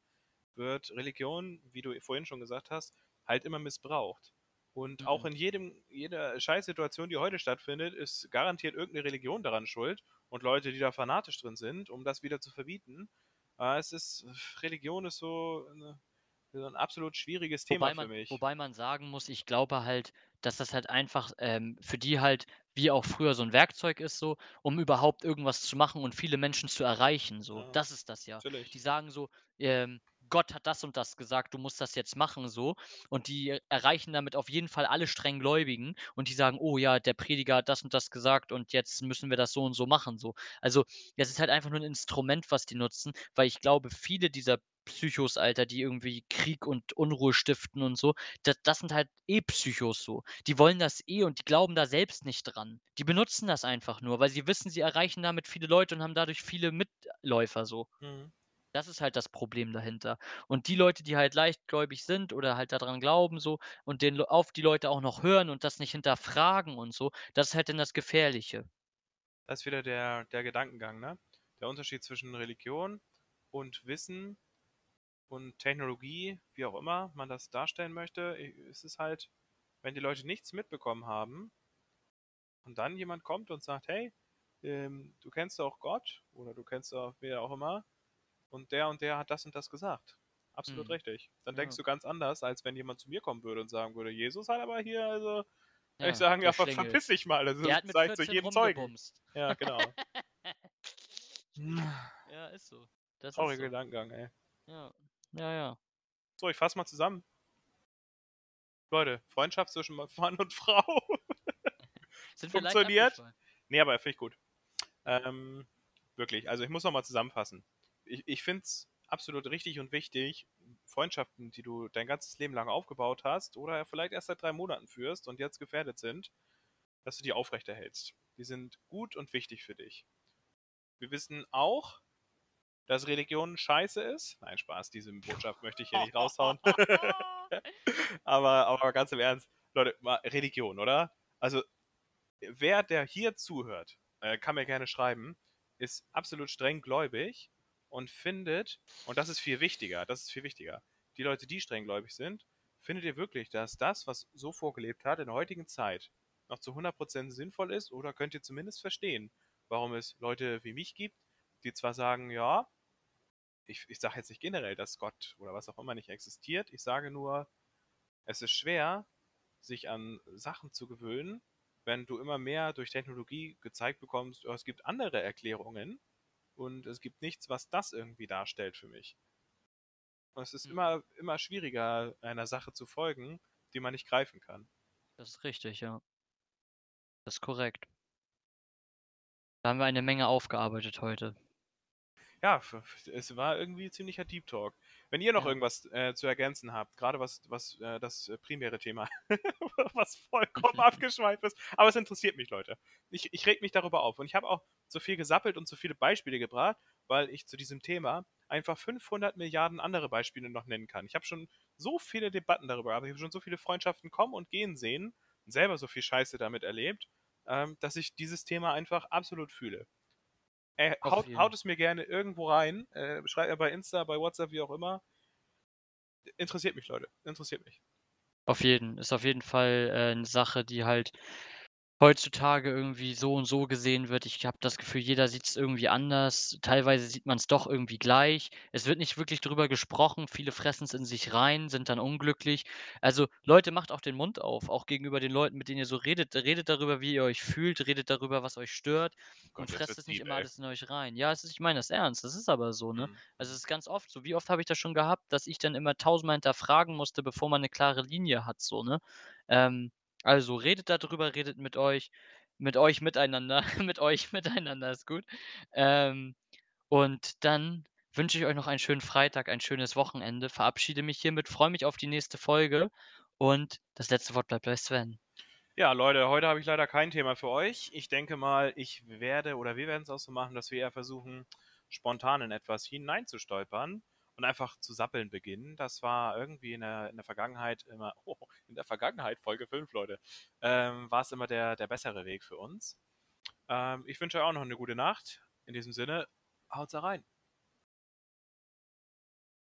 wird Religion, wie du vorhin schon gesagt hast, halt immer missbraucht. Und auch Mhm. in jedem jeder Scheißsituation, die heute stattfindet, ist garantiert irgend 'ne Religion daran schuld und Leute, die da fanatisch drin sind, um das wieder zu verbieten. Äh, es ist Religion ist so 'ne so 'n absolut schwieriges Thema Wobei für man mich. wobei man sagen muss, ich glaube halt, dass das halt einfach, ähm, für die halt wie auch früher so 'n Werkzeug ist so, um überhaupt irgendwas zu machen und viele Menschen zu erreichen so. Ja, Das ist das ja. natürlich. Die sagen so, ähm: „Gott hat das und das gesagt, du musst das jetzt machen“, so. Und die erreichen damit auf jeden Fall alle Strenggläubigen und die sagen: „Oh ja, der Prediger hat das und das gesagt und jetzt müssen wir das so und so machen“, so. Also, es ist halt einfach nur 'n Instrument, was die nutzen, weil ich glaube, viele dieser Psychos, Alter, die irgendwie Krieg und Unruhe stiften und so, da das sind halt eh Psychos so. Die wollen das eh und die glauben da selbst nicht dran. Die benutzen das einfach nur, weil sie wissen, sie erreichen damit viele Leute und haben dadurch viele Mitläufer so. Mhm. Das ist halt das Problem dahinter. Und die Leute, die halt leichtgläubig sind oder halt da dran glauben so und den auf die Leute auch noch hören und das nicht hinterfragen und so, das ist halt dann das Gefährliche. Das ist wieder der, der Gedankengang, ne? Der Unterschied zwischen Religion und Wissen und Technologie, wie auch immer man das darstellen möchte, ist es halt, wenn die Leute nichts mitbekommen haben und dann jemand kommt und sagt, hey, ähm, du kennst doch Gott oder du kennst doch wer auch immer und der und der hat das und das gesagt. Absolut Mhm. richtig. Dann Ja. denkst du ganz anders, als wenn jemand zu mir kommen würde und sagen würde, Jesus hat aber hier, also, Ja, ich sagen, ja, der ver verpiss dich mal. Also, Der das hat mit sag ich zu 14 jedem Zeugen. Ja, genau. Ja, ist so. Das Trauriger ist so. Gedankengang, ey. Ja. Ja, ja. So, ich fasse mal zusammen. Leute, Freundschaft zwischen Mann und Frau. Sind Funktioniert? nee, aber finde ich gut. Ähm, wirklich, also ich muss nochmal zusammenfassen. Ich, ich finde es absolut richtig und wichtig, Freundschaften, die du dein ganzes Leben lang aufgebaut hast oder vielleicht erst seit drei Monaten führst und jetzt gefährdet sind, dass du die aufrechterhältst. Die sind gut und wichtig für dich. Wir wissen auch, dass Religion scheiße ist. Nein, Spaß, diese Botschaft möchte ich hier nicht raushauen. aber, aber ganz im Ernst, Leute, mal Religion, oder? Also, wer, der hier zuhört, äh, kann mir gerne schreiben, ist absolut streng gläubig und findet, und das ist viel wichtiger, das ist viel wichtiger, die Leute, die streng gläubig sind, findet ihr wirklich, dass das, was so vorgelebt hat in der heutigen Zeit, noch zu 100% sinnvoll ist oder könnt ihr zumindest verstehen, warum es Leute wie mich gibt, die zwar sagen, ja, ich, ich sage jetzt nicht generell, dass Gott oder was auch immer nicht existiert, ich sage nur, es ist schwer, sich an Sachen zu gewöhnen, wenn du immer mehr durch Technologie gezeigt bekommst, oh, es gibt andere Erklärungen und es gibt nichts, was das irgendwie darstellt für mich. Und es ist Mhm. immer, immer schwieriger, einer Sache zu folgen, die man nicht greifen kann. Das ist richtig, ja. Das ist korrekt. Da haben wir eine Menge aufgearbeitet heute. Ja, es war irgendwie ziemlicher Deep Talk. Wenn ihr noch Ja. irgendwas äh, zu ergänzen habt, gerade was, was äh, das äh, primäre Thema, was vollkommen abgeschweift ist, aber es interessiert mich, Leute. Ich, ich reg mich darüber auf und ich habe auch so viel gesappelt und so viele Beispiele gebracht, weil ich zu diesem Thema einfach 500 Milliarden andere Beispiele noch nennen kann. Ich habe schon so viele Debatten darüber gehabt, ich habe schon so viele Freundschaften kommen und gehen sehen und selber so viel Scheiße damit erlebt, ähm, dass ich dieses Thema einfach absolut fühle. Auf haut, haut es mir gerne irgendwo rein. Äh, schreibt mir bei Insta, bei WhatsApp, wie auch immer. Interessiert mich, Leute. Interessiert mich. Auf jeden. Ist auf jeden Fall äh, 'ne Sache, die halt heutzutage irgendwie so und so gesehen wird. Ich habe das Gefühl, jeder sieht's irgendwie anders. Teilweise sieht man's doch irgendwie gleich. Es wird nicht wirklich drüber gesprochen. Viele fressen's in sich rein, sind dann unglücklich. Also, Leute, macht auch den Mund auf, auch gegenüber den Leuten, mit denen ihr so redet. Redet darüber, wie ihr euch fühlt, redet darüber, was euch stört Gott, und jetzt fresst wird's es nicht deep, immer ey. alles in euch rein. Ja, es ist ich meine das ernst. Das ist aber so, ne? Mhm. Also, es ist ganz oft so. Wie oft habe ich das schon gehabt, dass ich dann immer tausendmal hinterfragen musste, bevor man 'ne klare Linie hat so, ne? Ähm, also, redet da drüber, redet mit euch mit euch miteinander mit euch miteinander ist gut. Ähm, und dann wünsche ich euch noch einen schönen Freitag, ein schönes Wochenende, verabschiede mich hiermit, freue mich auf die nächste Folge und das letzte Wort bleibt bei Sven. Ja, Leute, heute habe ich leider kein Thema für euch. Ich denke mal, ich werde oder wir werden es auch so machen, dass wir eher versuchen, spontan in etwas hineinzustolpern und einfach zu sappeln beginnen. Das war irgendwie in der, in der Vergangenheit immer, oh, in der Vergangenheit, Folge 5, Leute, ähm, war es immer der, der bessere Weg für uns. Ähm, ich wünsche euch auch noch eine gute Nacht. In diesem Sinne, haut's rein.